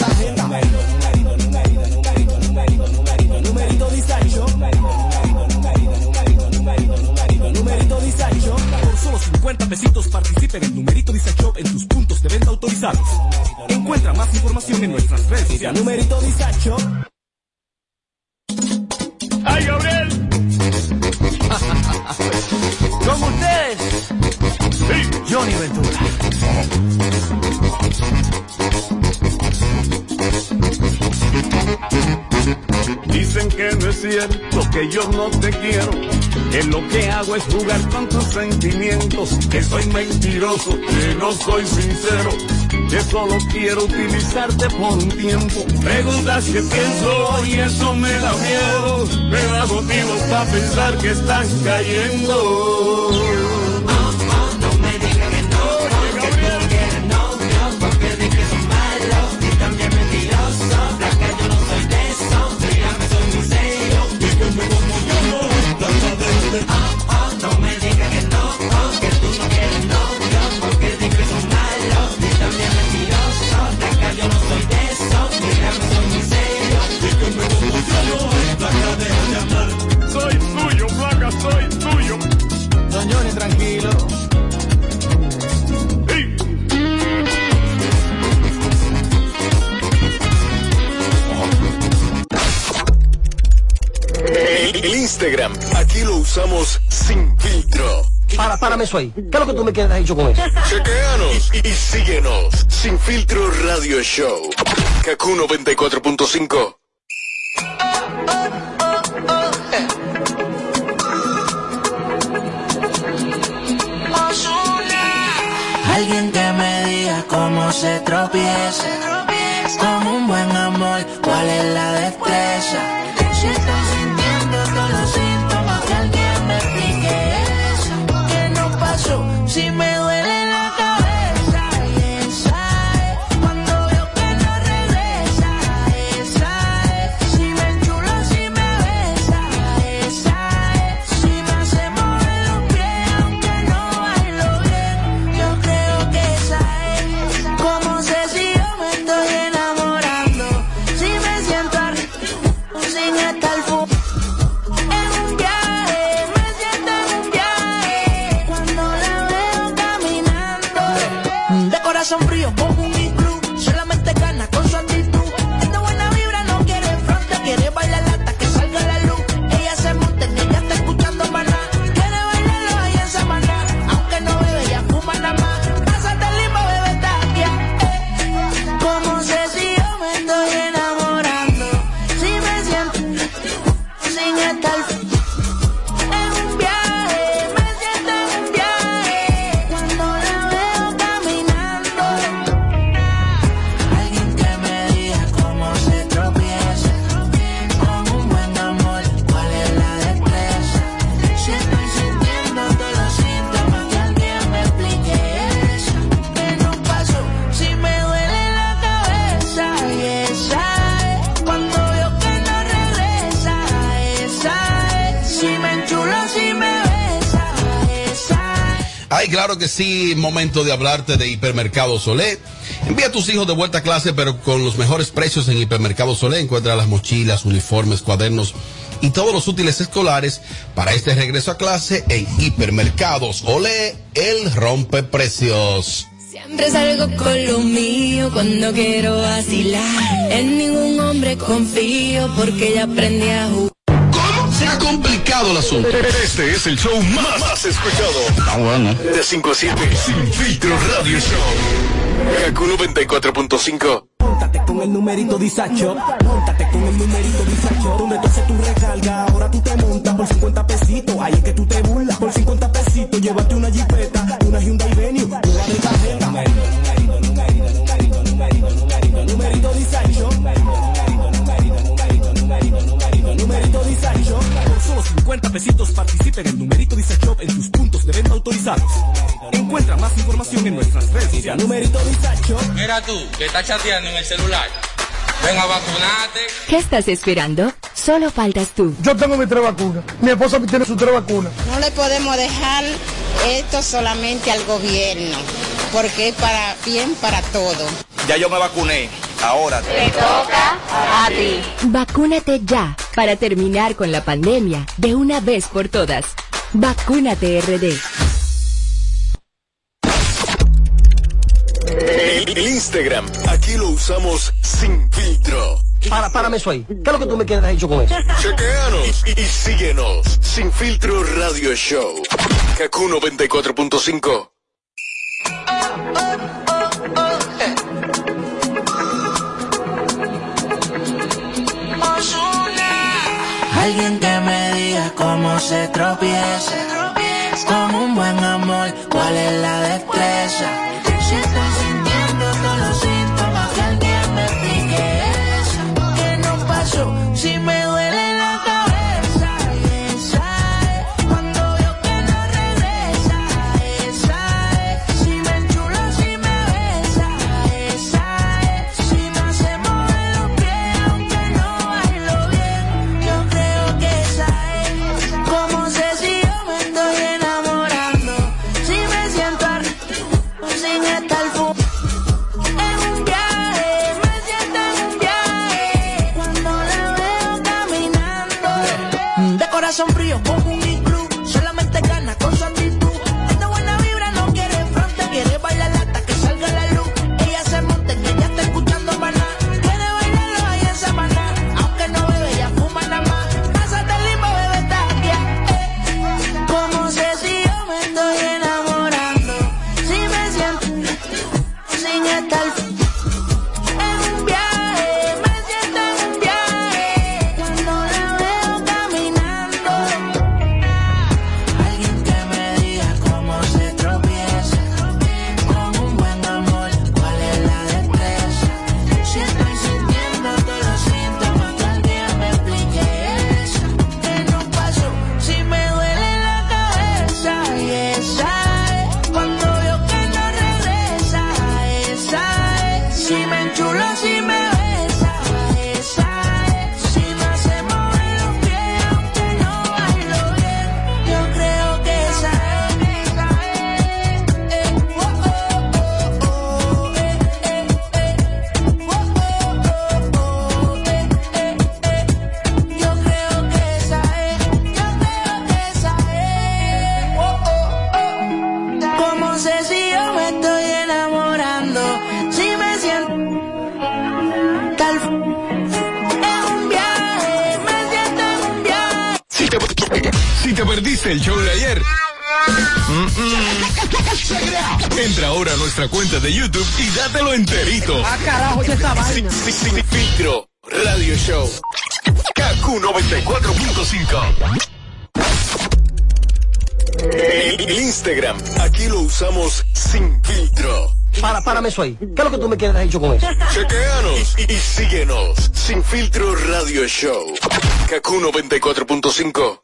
50 pesitos participa en el numerito Disacho en tus puntos de venta autorizados. Encuentra más información en nuestras redes sociales. Numerito Disacho. ¡Ay, Gabriel! <laughs> Con ustedes, Johnny Ventura. Dicen que no es cierto, que yo no te quiero, que lo que hago es jugar con tus sentimientos, que soy mentiroso, que no soy sincero, que solo quiero utilizarte por un tiempo. Preguntas que pienso y eso me da miedo, me da motivos para pensar que estás cayendo. Aquí lo usamos sin filtro. Para, párame eso ahí. ¿Qué es lo que tú me quieres dicho con eso? <laughs> Chequeanos y, y síguenos. Sin filtro radio show. Kaku 94.5. Alguien que me diga cómo se tropieza. Con un buen amor, ¿cuál es la destreza? Que sí, momento de hablarte de Hipermercado Solé. Envía a tus hijos de vuelta a clase, pero con los mejores precios en Hipermercado Solé. Encuentra las mochilas, uniformes, cuadernos y todos los útiles escolares para este regreso a clase en Hipermercados Olé, el rompe precios. Siempre salgo con lo mío cuando quiero vacilar. En ningún hombre confío porque ya aprendí a jugar. Complicado el asunto. Este es el show más, más escuchado. Está bueno. De 5 a 7. Sin filtro radio show. Kaku 94.5. Móntate con el numerito disacho. Móntate con el numerito disacho. Donde tú haces tu recarga, ahora tú te montas por 50 pesitos. Ahí es que tú te burlas. Por 50 pesitos, llévate una jipeta, una Hyundai Venue, una de tarjeta. 50 pesitos participa en el numerito disacho en tus puntos de venta autorizados. Encuentra más información en nuestras redes sociales. Numerito disacho. Mira tú, que estás chateando en el celular. Ven a vacunarte. ¿Qué estás esperando? Solo faltas tú. Yo tengo mis tres vacunas. Mi esposa tiene sus tres vacunas. No le podemos dejar esto solamente al gobierno, porque es para bien para todo. Ya yo me vacuné. Ahora Te toca a ti. Vacúnate ya para terminar con la pandemia de una vez por todas. Vacúnate RD. El, Instagram, aquí lo usamos sin filtro. Para, párame eso ahí. ¿Qué es lo que tú me quieres hecho con eso? Chequeanos y, y síguenos. Sin filtro radio show. Kaku 94.5. Alguien que me diga cómo se tropieza. Con un buen amor, cuál es la destreza. Eso ahí. ¿Qué es lo que tú me quieres hecho con eso? Chequeanos y, y síguenos. Sin filtro radio show. Kaku 94.5.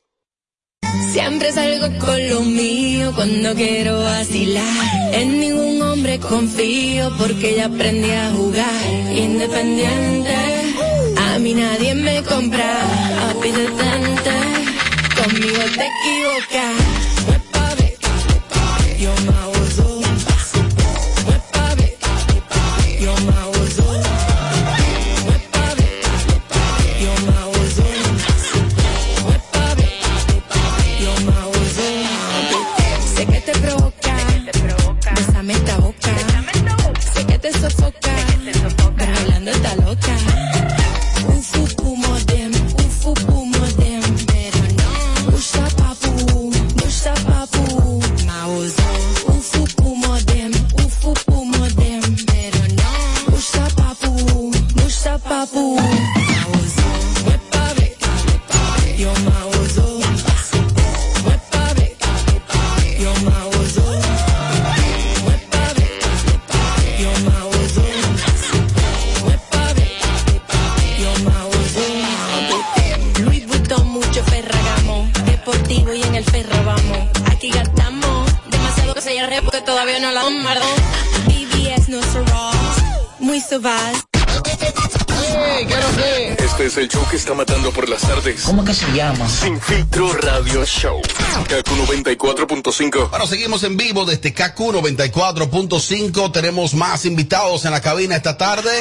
Siempre salgo con lo mío cuando quiero vacilar. En ningún hombre confío porque ya aprendí a jugar. Independiente, a mí nadie me compra. Detente, conmigo te equivocas. Llama? Sin filtro radio show. Kaku 94.5. Bueno, seguimos en vivo desde KQ 94.5. Tenemos más invitados en la cabina esta tarde.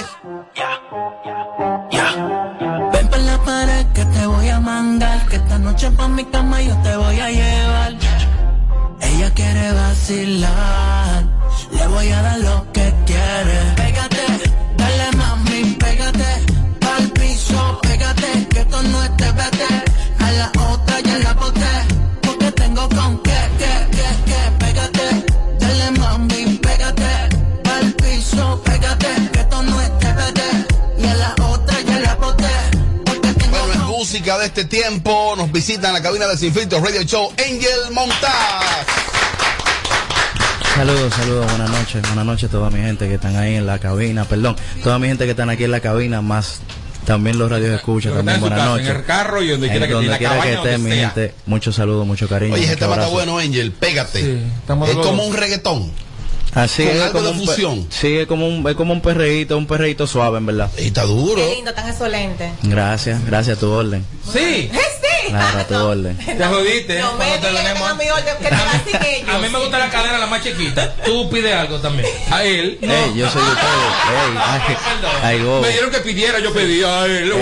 Este tiempo nos visita en la cabina de Sin Filtro Radio Show Angel Montaz. Saludos, saludos, buenas noches, buenas noches a toda mi gente que están ahí en la cabina, perdón, toda mi gente que están aquí en la cabina, más también los radios escucha, también buenas casa, en noches. el carro y donde quiera que esté, en la quiera que cabaña, esté, donde mi sea. gente, muchos saludos, mucho cariño. Oye, ese mucho tema está bueno, Angel. Pégate. es como un reggaetón. Así con es, algo como de un fusión. sí, es como un, es como un perreíto, un perreíto suave, en verdad. Y está duro. Qué lindo, tan excelente. Gracias, gracias a tu orden. Sí. Sí. Claro, a tu <laughs> orden. Te jodiste. No me te tenemos. mi orden, que te ellos. A mí me gusta la cadera la más chiquita. Tú pides algo también. A él. No. <laughs> Ey, yo soy de ustedes. Ey, ay, ay. Me dieron que pidiera, yo pedí a él.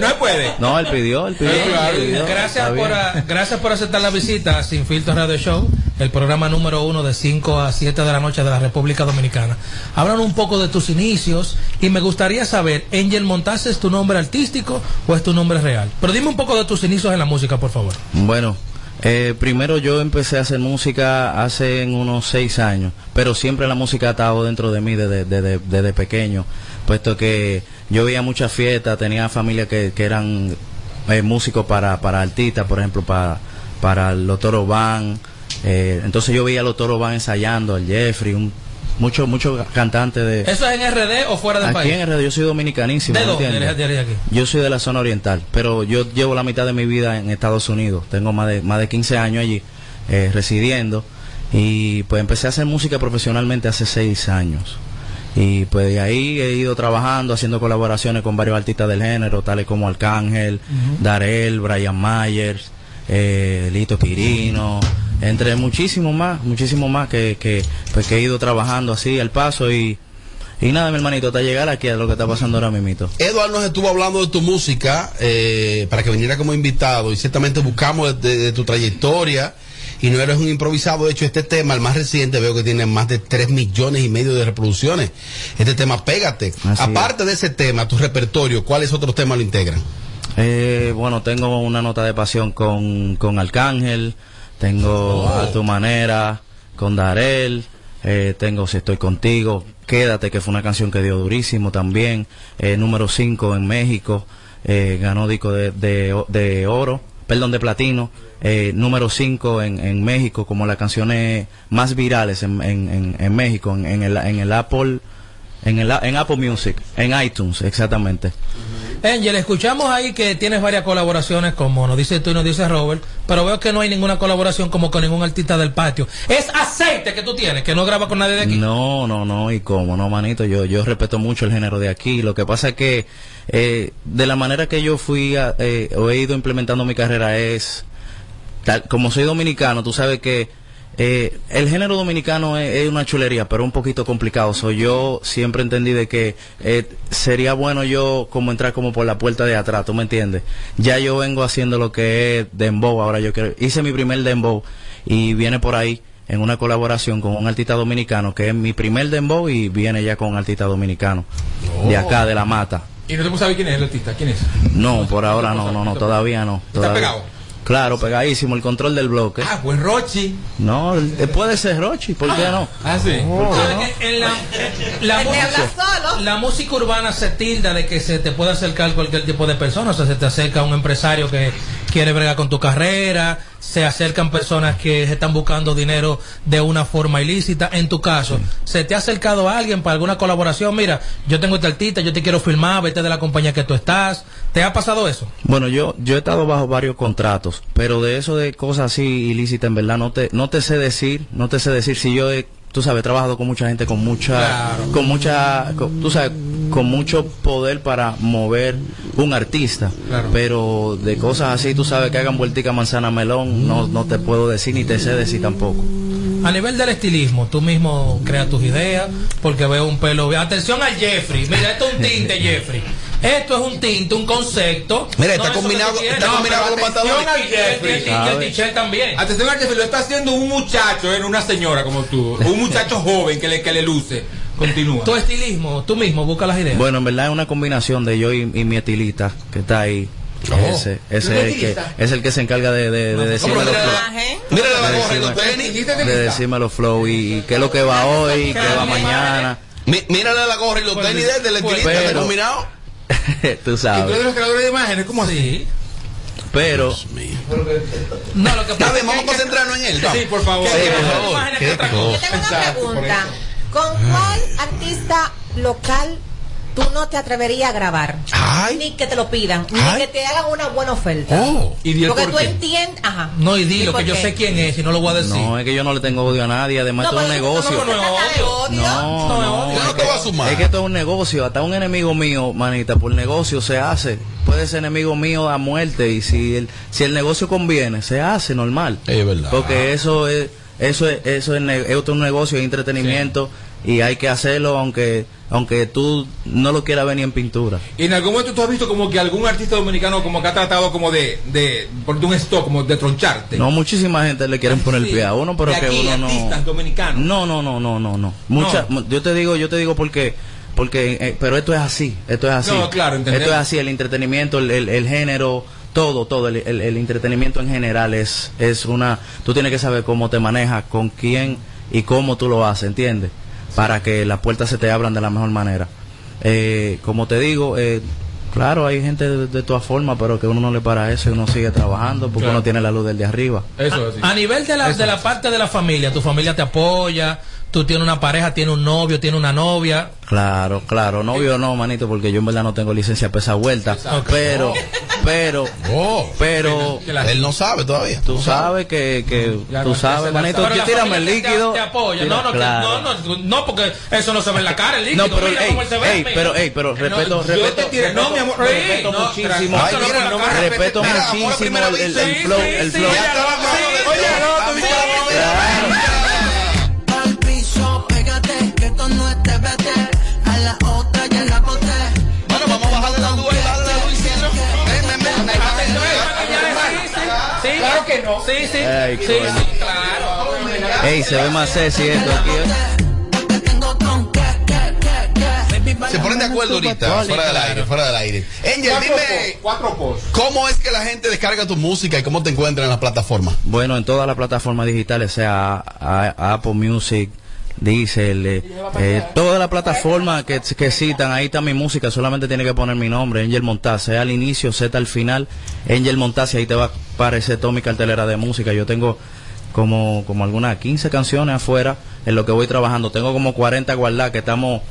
No se puede. No, él pidió, él pidió. Claro. él pidió. Gracias por, a- gracias por aceptar la visita a Sin Filtro Radio Show, el programa número uno de 5 a 7 de la noche de la República Dominicana. Hablan un poco de tus inicios y me gustaría saber, Angel Montaz es tu nombre artístico o es tu nombre real? Pero dime un poco de tus inicios en la música, por favor. Bueno, eh, primero yo empecé a hacer música hace unos seis años, pero siempre la música ha estado dentro de mí desde, desde, desde pequeño, puesto que yo veía muchas fiestas, tenía familia que, que eran eh, músicos para, para artistas, por ejemplo, para, para los Toro eh, entonces yo veía a los Toro Van ensayando, al Jeffrey, un, muchos muchos cantantes de... ¿Eso es en RD o fuera del Aquí país? en RD yo soy dominicanísimo. ¿De aquí? Yo soy de la zona oriental, pero yo llevo la mitad de mi vida en Estados Unidos. Tengo más de, más de 15 años allí eh, residiendo y pues empecé a hacer música profesionalmente hace 6 años. Y pues de ahí he ido trabajando, haciendo colaboraciones con varios artistas del género, tales como Arcángel, Ujú. Darel, Brian Myers, eh, Lito Quirino, entre muchísimos más, muchísimos más que, que, pues, que he ido trabajando así al paso y, y nada, mi hermanito, hasta llegar aquí a lo que está pasando ahora mismo. Eduard nos estuvo hablando de tu música eh, para que viniera como invitado y ciertamente buscamos de, de tu trayectoria y no eres un improvisado. De hecho, este tema, el más reciente, veo que tiene más de 3 millones y medio de reproducciones. Este tema, pégate. Así Aparte de ese tema, tu repertorio, ¿cuáles otros temas lo integran? Eh, bueno, tengo una nota de pasión con, con Arcángel, tengo Oh. A Tu Manera, con Darel, eh, tengo Si Estoy Contigo, Quédate, que fue una canción que dio durísimo también, eh, número 5 en México, eh, ganó disco de, de, de oro, perdón, de platino, eh, número 5 en, en México, como las canciones más virales en, en, en, en México, en, en el, en el Apple... En, el, en Apple Music, en iTunes, exactamente. Angel, escuchamos ahí que tienes varias colaboraciones, como nos dice tú y nos dice Robert, pero veo que no hay ninguna colaboración como con ningún artista del patio. Es aceite que tú tienes, que no graba con nadie de aquí. No, no, no, y cómo, no, manito, yo, yo respeto mucho el género de aquí. Lo que pasa es que eh, de la manera que yo fui a- eh, o he ido implementando mi carrera es, tal, como soy dominicano, tú sabes que eh, el género dominicano es, es una chulería, pero un poquito complicado. So, yo siempre entendí de que eh, sería bueno yo como entrar como por la puerta de atrás, ¿tú me entiendes? Ya yo vengo haciendo lo que es dembow, ahora yo quiero, hice mi primer dembow y viene por ahí en una colaboración con un artista dominicano que es mi primer dembow y viene ya con un artista dominicano de acá de la mata. Y no te saber quién es el artista. ¿Quién es? No, por ahora no, no, no, todavía no. ¿Está todavía- pegado? Claro, pegadísimo, el control del bloque. Ah, pues Rochi. No, eh, puede ser Rochi, ¿por qué no? Ah, sí. ¿Por qué no? En- en la, música, la música urbana se tilda de que se te puede acercar cualquier tipo de persona, o sea, se te acerca un empresario que quiere bregar con tu carrera, se acercan personas que están buscando dinero de una forma ilícita. En tu caso, ¿se te ha acercado alguien para alguna colaboración? Mira, yo tengo esta artista, yo te quiero filmar, vete de la compañía que tú estás. ¿Te ha pasado eso? Bueno, yo yo he estado bajo varios contratos, pero de eso de cosas así ilícitas, en verdad no te no te sé decir, no te sé decir si yo he, tú sabes, he trabajado con mucha gente con mucha con mucha con- tú sabes, con mucho poder para mover un artista, pero de cosas así, tú sabes, que hagan vueltica manzana melón, no no te puedo decir ni te sé decir tampoco. A nivel del estilismo, tú mismo creas tus ideas, porque veo un pelo. Atención al Jeffrey. Mira, esto es un tinte, <laughs> Jeffrey. Esto es un tinte, un concepto. Mira, está combinado- está combinado pero con los atención pantalones. al Jeffrey. Y el- y el- y el t-shirt también. Atención al Jeffrey, lo está haciendo un muchacho, ¿eh? no una señora como tú. Un muchacho <laughs> joven que le, que le luce. Continúa. Tu estilismo, tú mismo busca las ideas. Bueno, en verdad es una combinación de yo y, y mi estilista que está ahí. Oh. Ese, ese ¿Tu es el que es el que se encarga de, de, de decirme los flow. Mira la de gorra y los decirme- tenis. de decirme los flow y, y qué es lo que va hoy, qué va mañana. Mírale la gorra y los tenis de del estilista, ¿está Pero- combinado? Tú <laughs> ¿Y tú sabes. eres los creadores de imágenes? ¿Cómo así? Pero No, lo que bien, vamos a concentrarnos en él. Sí, por favor. Sí, por favor. Qué Yo tengo una pregunta. ¿Con cuál artista local tú no te atreverías a grabar? Ni que te lo pidan, ni Ay. que te hagan una buena oferta. Oh. Y di Porque tú entiendes, ajá. No, y dilo, que yo sé quién es y no lo voy a decir. no, es que yo no le tengo odio a nadie, además No, esto es un negocio. no. No, no, Yo no te voy a sumar. Es que esto es un negocio, hasta un enemigo mío, manita, por negocio se hace. Puede ser enemigo mío a muerte y si el, si el negocio conviene, se hace normal. Es verdad. Porque eso es eso es eso es, es otro negocio, es entretenimiento y hay que hacerlo aunque aunque tú no lo quieras ver ni en pintura. Y en algún momento tú has visto como que algún artista dominicano como que ha tratado como de, de ponerte un stop, como de troncharte. No, muchísima gente le quieren poner el pie a uno, pero De que aquí, uno no. artistas dominicanos. No, no, no, no, no, no. Mucha, yo te digo, yo te digo porque porque eh, pero esto es así, esto es así. No, claro, entendemos. Esto es así, el entretenimiento, el, el- el género, todo, todo, el, el- el entretenimiento en general es es una tú tienes que saber cómo te manejas, con quién y cómo tú lo haces, ¿entiendes? Para que las puertas se te abran de la mejor manera. Eh, como te digo, eh, claro, hay gente de, de todas formas, pero que uno no le para eso y uno sigue trabajando porque Claro. uno tiene la luz del de arriba. Eso A nivel de la, de la parte de la familia, tu familia te apoya, tú tienes una pareja, tienes un novio, tienes una novia. Claro, claro, novio no, manito, porque yo en verdad no tengo licencia para esa vuelta. Pero, pero, pero, Él no sabe todavía. tú sabes que, que tú sabes, manito, la tírame el familia te- líquido. Te, apoya, Tira- no, no, que- claro. no, no, no, porque eso no se ve en la cara, el líquido. No, pero, mira ey, cómo él se ve, ey, pero, ey, pero respeto, No, yo respeto, no, mi amor, respeto muchísimo, tranquilo, Ay, no, mira, no, no, no, respeto muchísimo el, flow, el flow. oye, no, no. Sí, sí. Ay, sí, coño. sí, claro. Ey, se ve más sexy esto aquí. ¿eh? Se ponen de acuerdo ahorita, fuera del aire, fuera del aire. Angel, Cuatro dime, Cuatro posts. ¿cómo es que la gente descarga tu música y cómo te encuentran en las plataformas? Bueno, en todas las plataformas digitales, sea a- a- Apple Music, Diesel, eh, eh, todas las plataformas que, que citan, ahí está mi música, solamente tiene que poner mi nombre, Angel Montaz, sea al inicio, Z al final, Angel Montaz, y ahí te va a aparecer toda mi cartelera de música. Yo tengo como, como algunas 15 canciones afuera en lo que voy trabajando. Tengo como 40 guardadas que estamos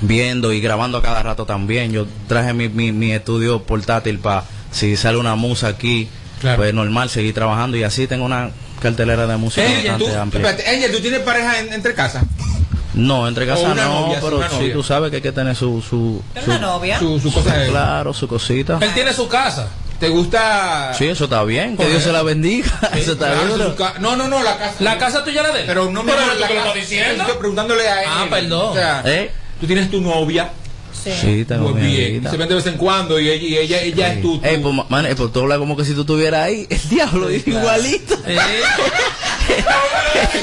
viendo y grabando a cada rato también. Yo traje mi, mi, mi estudio portátil para si sale una musa aquí, pues normal, seguir trabajando y así tengo una cartelera de música Angel, tú, amplia. espérate, Angel, ¿tú tienes pareja en- entre casas? No, entre O casa una no, novia, pero sí, novia. tú sabes que hay que tener su... su, ¿Tienes su- una novia? Su, su cosa de- Claro, su cosita. Él tiene su casa. ¿Te gusta? Sí, eso está bien, que Dios se la bendiga. <laughs> Eso está Claro, bien. su ca- No, no, no, la casa. ¿La casa tuya era de él? Pero no me Pero la lo está diciendo. Estoy preguntándole a él. Ah, perdón. O sea, ¿Eh? tú tienes tu novia. Sí, tengo Muy bien. Se ven de vez en cuando y ella, y ella, ella es tu. tu- Ey, pues, ma- man, eh, pues tú hablas como que si tú estuvieras ahí. El diablo, igualito. <laughs> El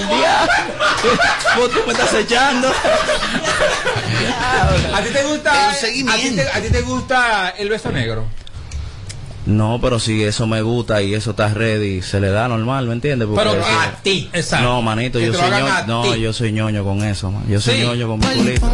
diablo. Vos tú me estás echando. <laughs> ¿A ti te gusta? El seguimiento. ¿a ti te, a ti te gusta el beso negro? No, pero si eso me gusta y eso está ready, se le da normal, ¿me entiendes? Porque Pero a ti, exacto. No, manito, yo soy ñoño. No, yo soy ñoño con eso, man. Yo soy Sí. ñoño con mi culito.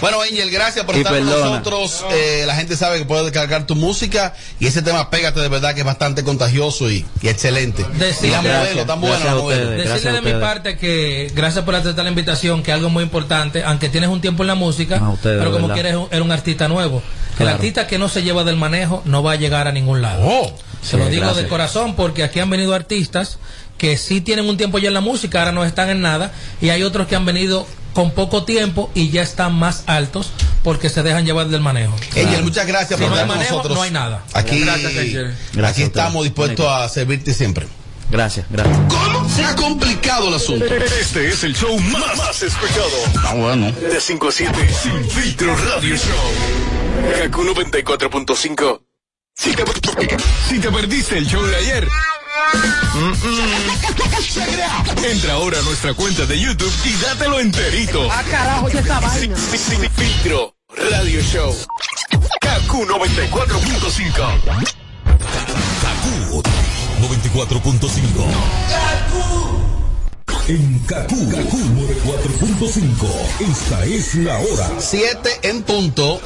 Bueno, Angel, gracias por Y estar con nosotros. Eh, la gente sabe que puede descargar tu música y ese tema Pégate de verdad que es bastante contagioso y, y excelente. Decirle- la modelo, tan buena la modelo. Decirle de mi parte que gracias por aceptar la invitación, que algo muy importante, aunque tienes un tiempo en la música, ustedes, pero como quieres eres un artista nuevo. El artista que no se lleva del manejo no va a llegar a ningún lado. Se Sí, lo digo gracias. de corazón porque aquí han venido artistas que sí tienen un tiempo ya en la música, ahora no están en nada, y hay otros que han venido con poco tiempo y ya están más altos porque se dejan llevar del manejo. Angel, muchas gracias Si por no estar manejo, nosotros. no hay nada. Aquí, Gracias, aquí estamos dispuestos a servirte siempre. Gracias, gracias. ¿Cómo? Se ha complicado el asunto. Este es el show más, más escuchado. Ah, bueno. De 5 a 7. Sin filtro radio show. Kaku 94.5. Si te, si te perdiste el show de ayer. Mm, mm. Entra ahora a nuestra cuenta de YouTube y dátelo enterito. Ah, carajo, ya esta vaina. filtro radio show. Kaku 94.5. Kaku 94.5. En Kaku, Kaku 94.5. Esta es la hora. 7 en punto.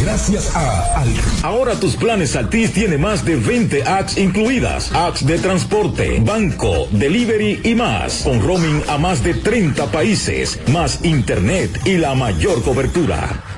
Gracias a Al. Ahora tus planes Altis tiene más de 20 apps incluidas. Apps de transporte, banco, delivery y más. Con roaming a más de 30 países, más internet y la mayor cobertura.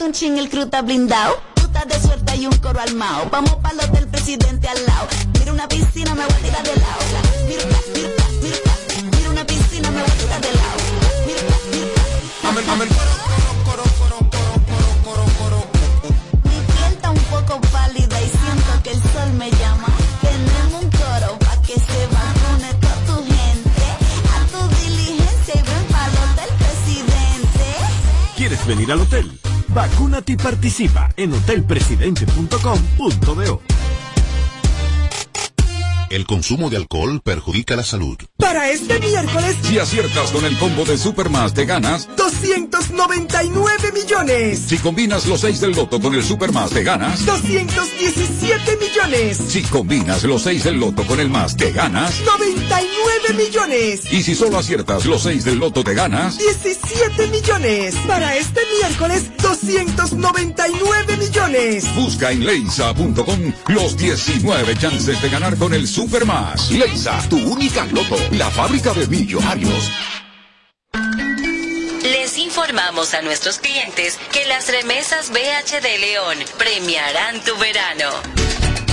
Un ching, el está blindado. Estás de suerte y un coro armado. Vamos para los del presidente al lado. Mira una piscina, me voy a tirar de lado. Mira, mira, mira, mira una piscina, me voy a tirar de lado. Mira, mira, Mi piel está un poco pálida y siento que el sol me llama. Tenemos un coro pa' que se vacune toda tu gente. A tu diligencia y ven para los del presidente. ¿Quieres venir al hotel? Vacúnate y participa en hotelpresidente.com.do. El consumo de alcohol perjudica la salud. Para este miércoles, Si aciertas con el combo de Supermás te ganas. 299 millones. Si combinas los 6 del loto con el Supermás te ganas. 217 millones. Si combinas los 6 del loto con el más te ganas. 99 millones. Y si solo aciertas los 6 del loto te ganas. 17 millones. Para este miércoles, 299 millones. Busca en leisa.com los 19 chances de ganar con el Supermás. Leisa, tu única loto, la fábrica de millonarios. Les informamos a nuestros clientes que las remesas BH de León premiarán tu verano.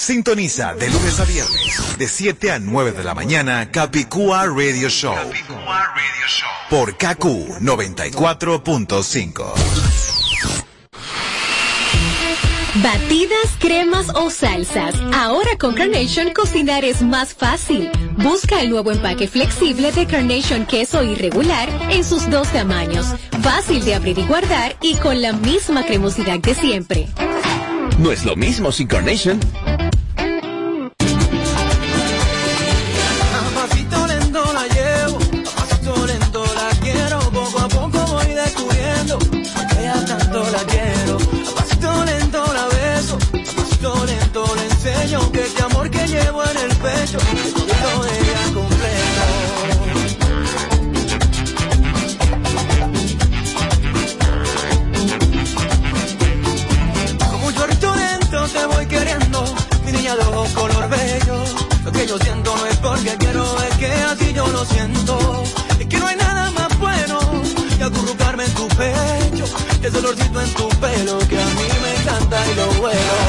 Sintoniza de lunes a viernes, de 7 a 9 de la mañana, Capicúa Radio Show. Por KQ 94.5. Batidas, cremas o salsas. Ahora con Carnation cocinar es más fácil. Busca el nuevo empaque flexible de Carnation queso irregular en sus dos tamaños. Fácil de abrir y guardar y con la misma cremosidad de siempre. No es lo mismo sin Carnation. Como un chorento te voy queriendo, mi niña de un color bello. Lo que yo siento no es porque quiero, es que así yo lo siento. Es que no hay nada más bueno que acurrucarme en tu pecho. Que dolorcito en tu pelo que a mí me encanta y lo veo.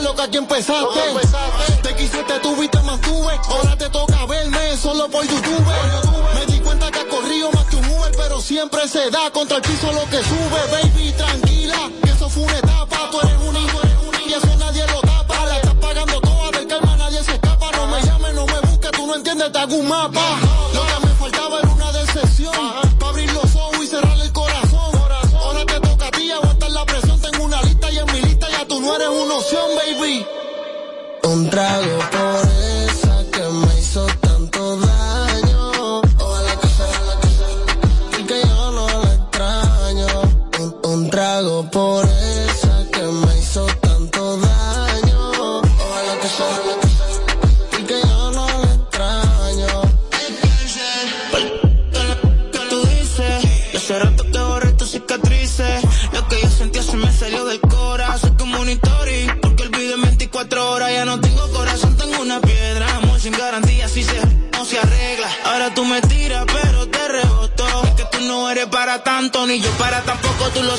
lo que aquí empezaste. Te quise, te tuviste, mantuve. Ahora te toca verme solo por YouTube. Me di cuenta que has corrido más que un Uber, pero siempre se da contra el piso lo que sube. Baby, tranquila, que eso fue una etapa. Tú eres un hijo, eres un hijo, y eso nadie lo tapa. La estás pagando toda, del calma nadie se escapa. No me llames, no me busques, tú no entiendes, te hago un mapa. trago por tú lo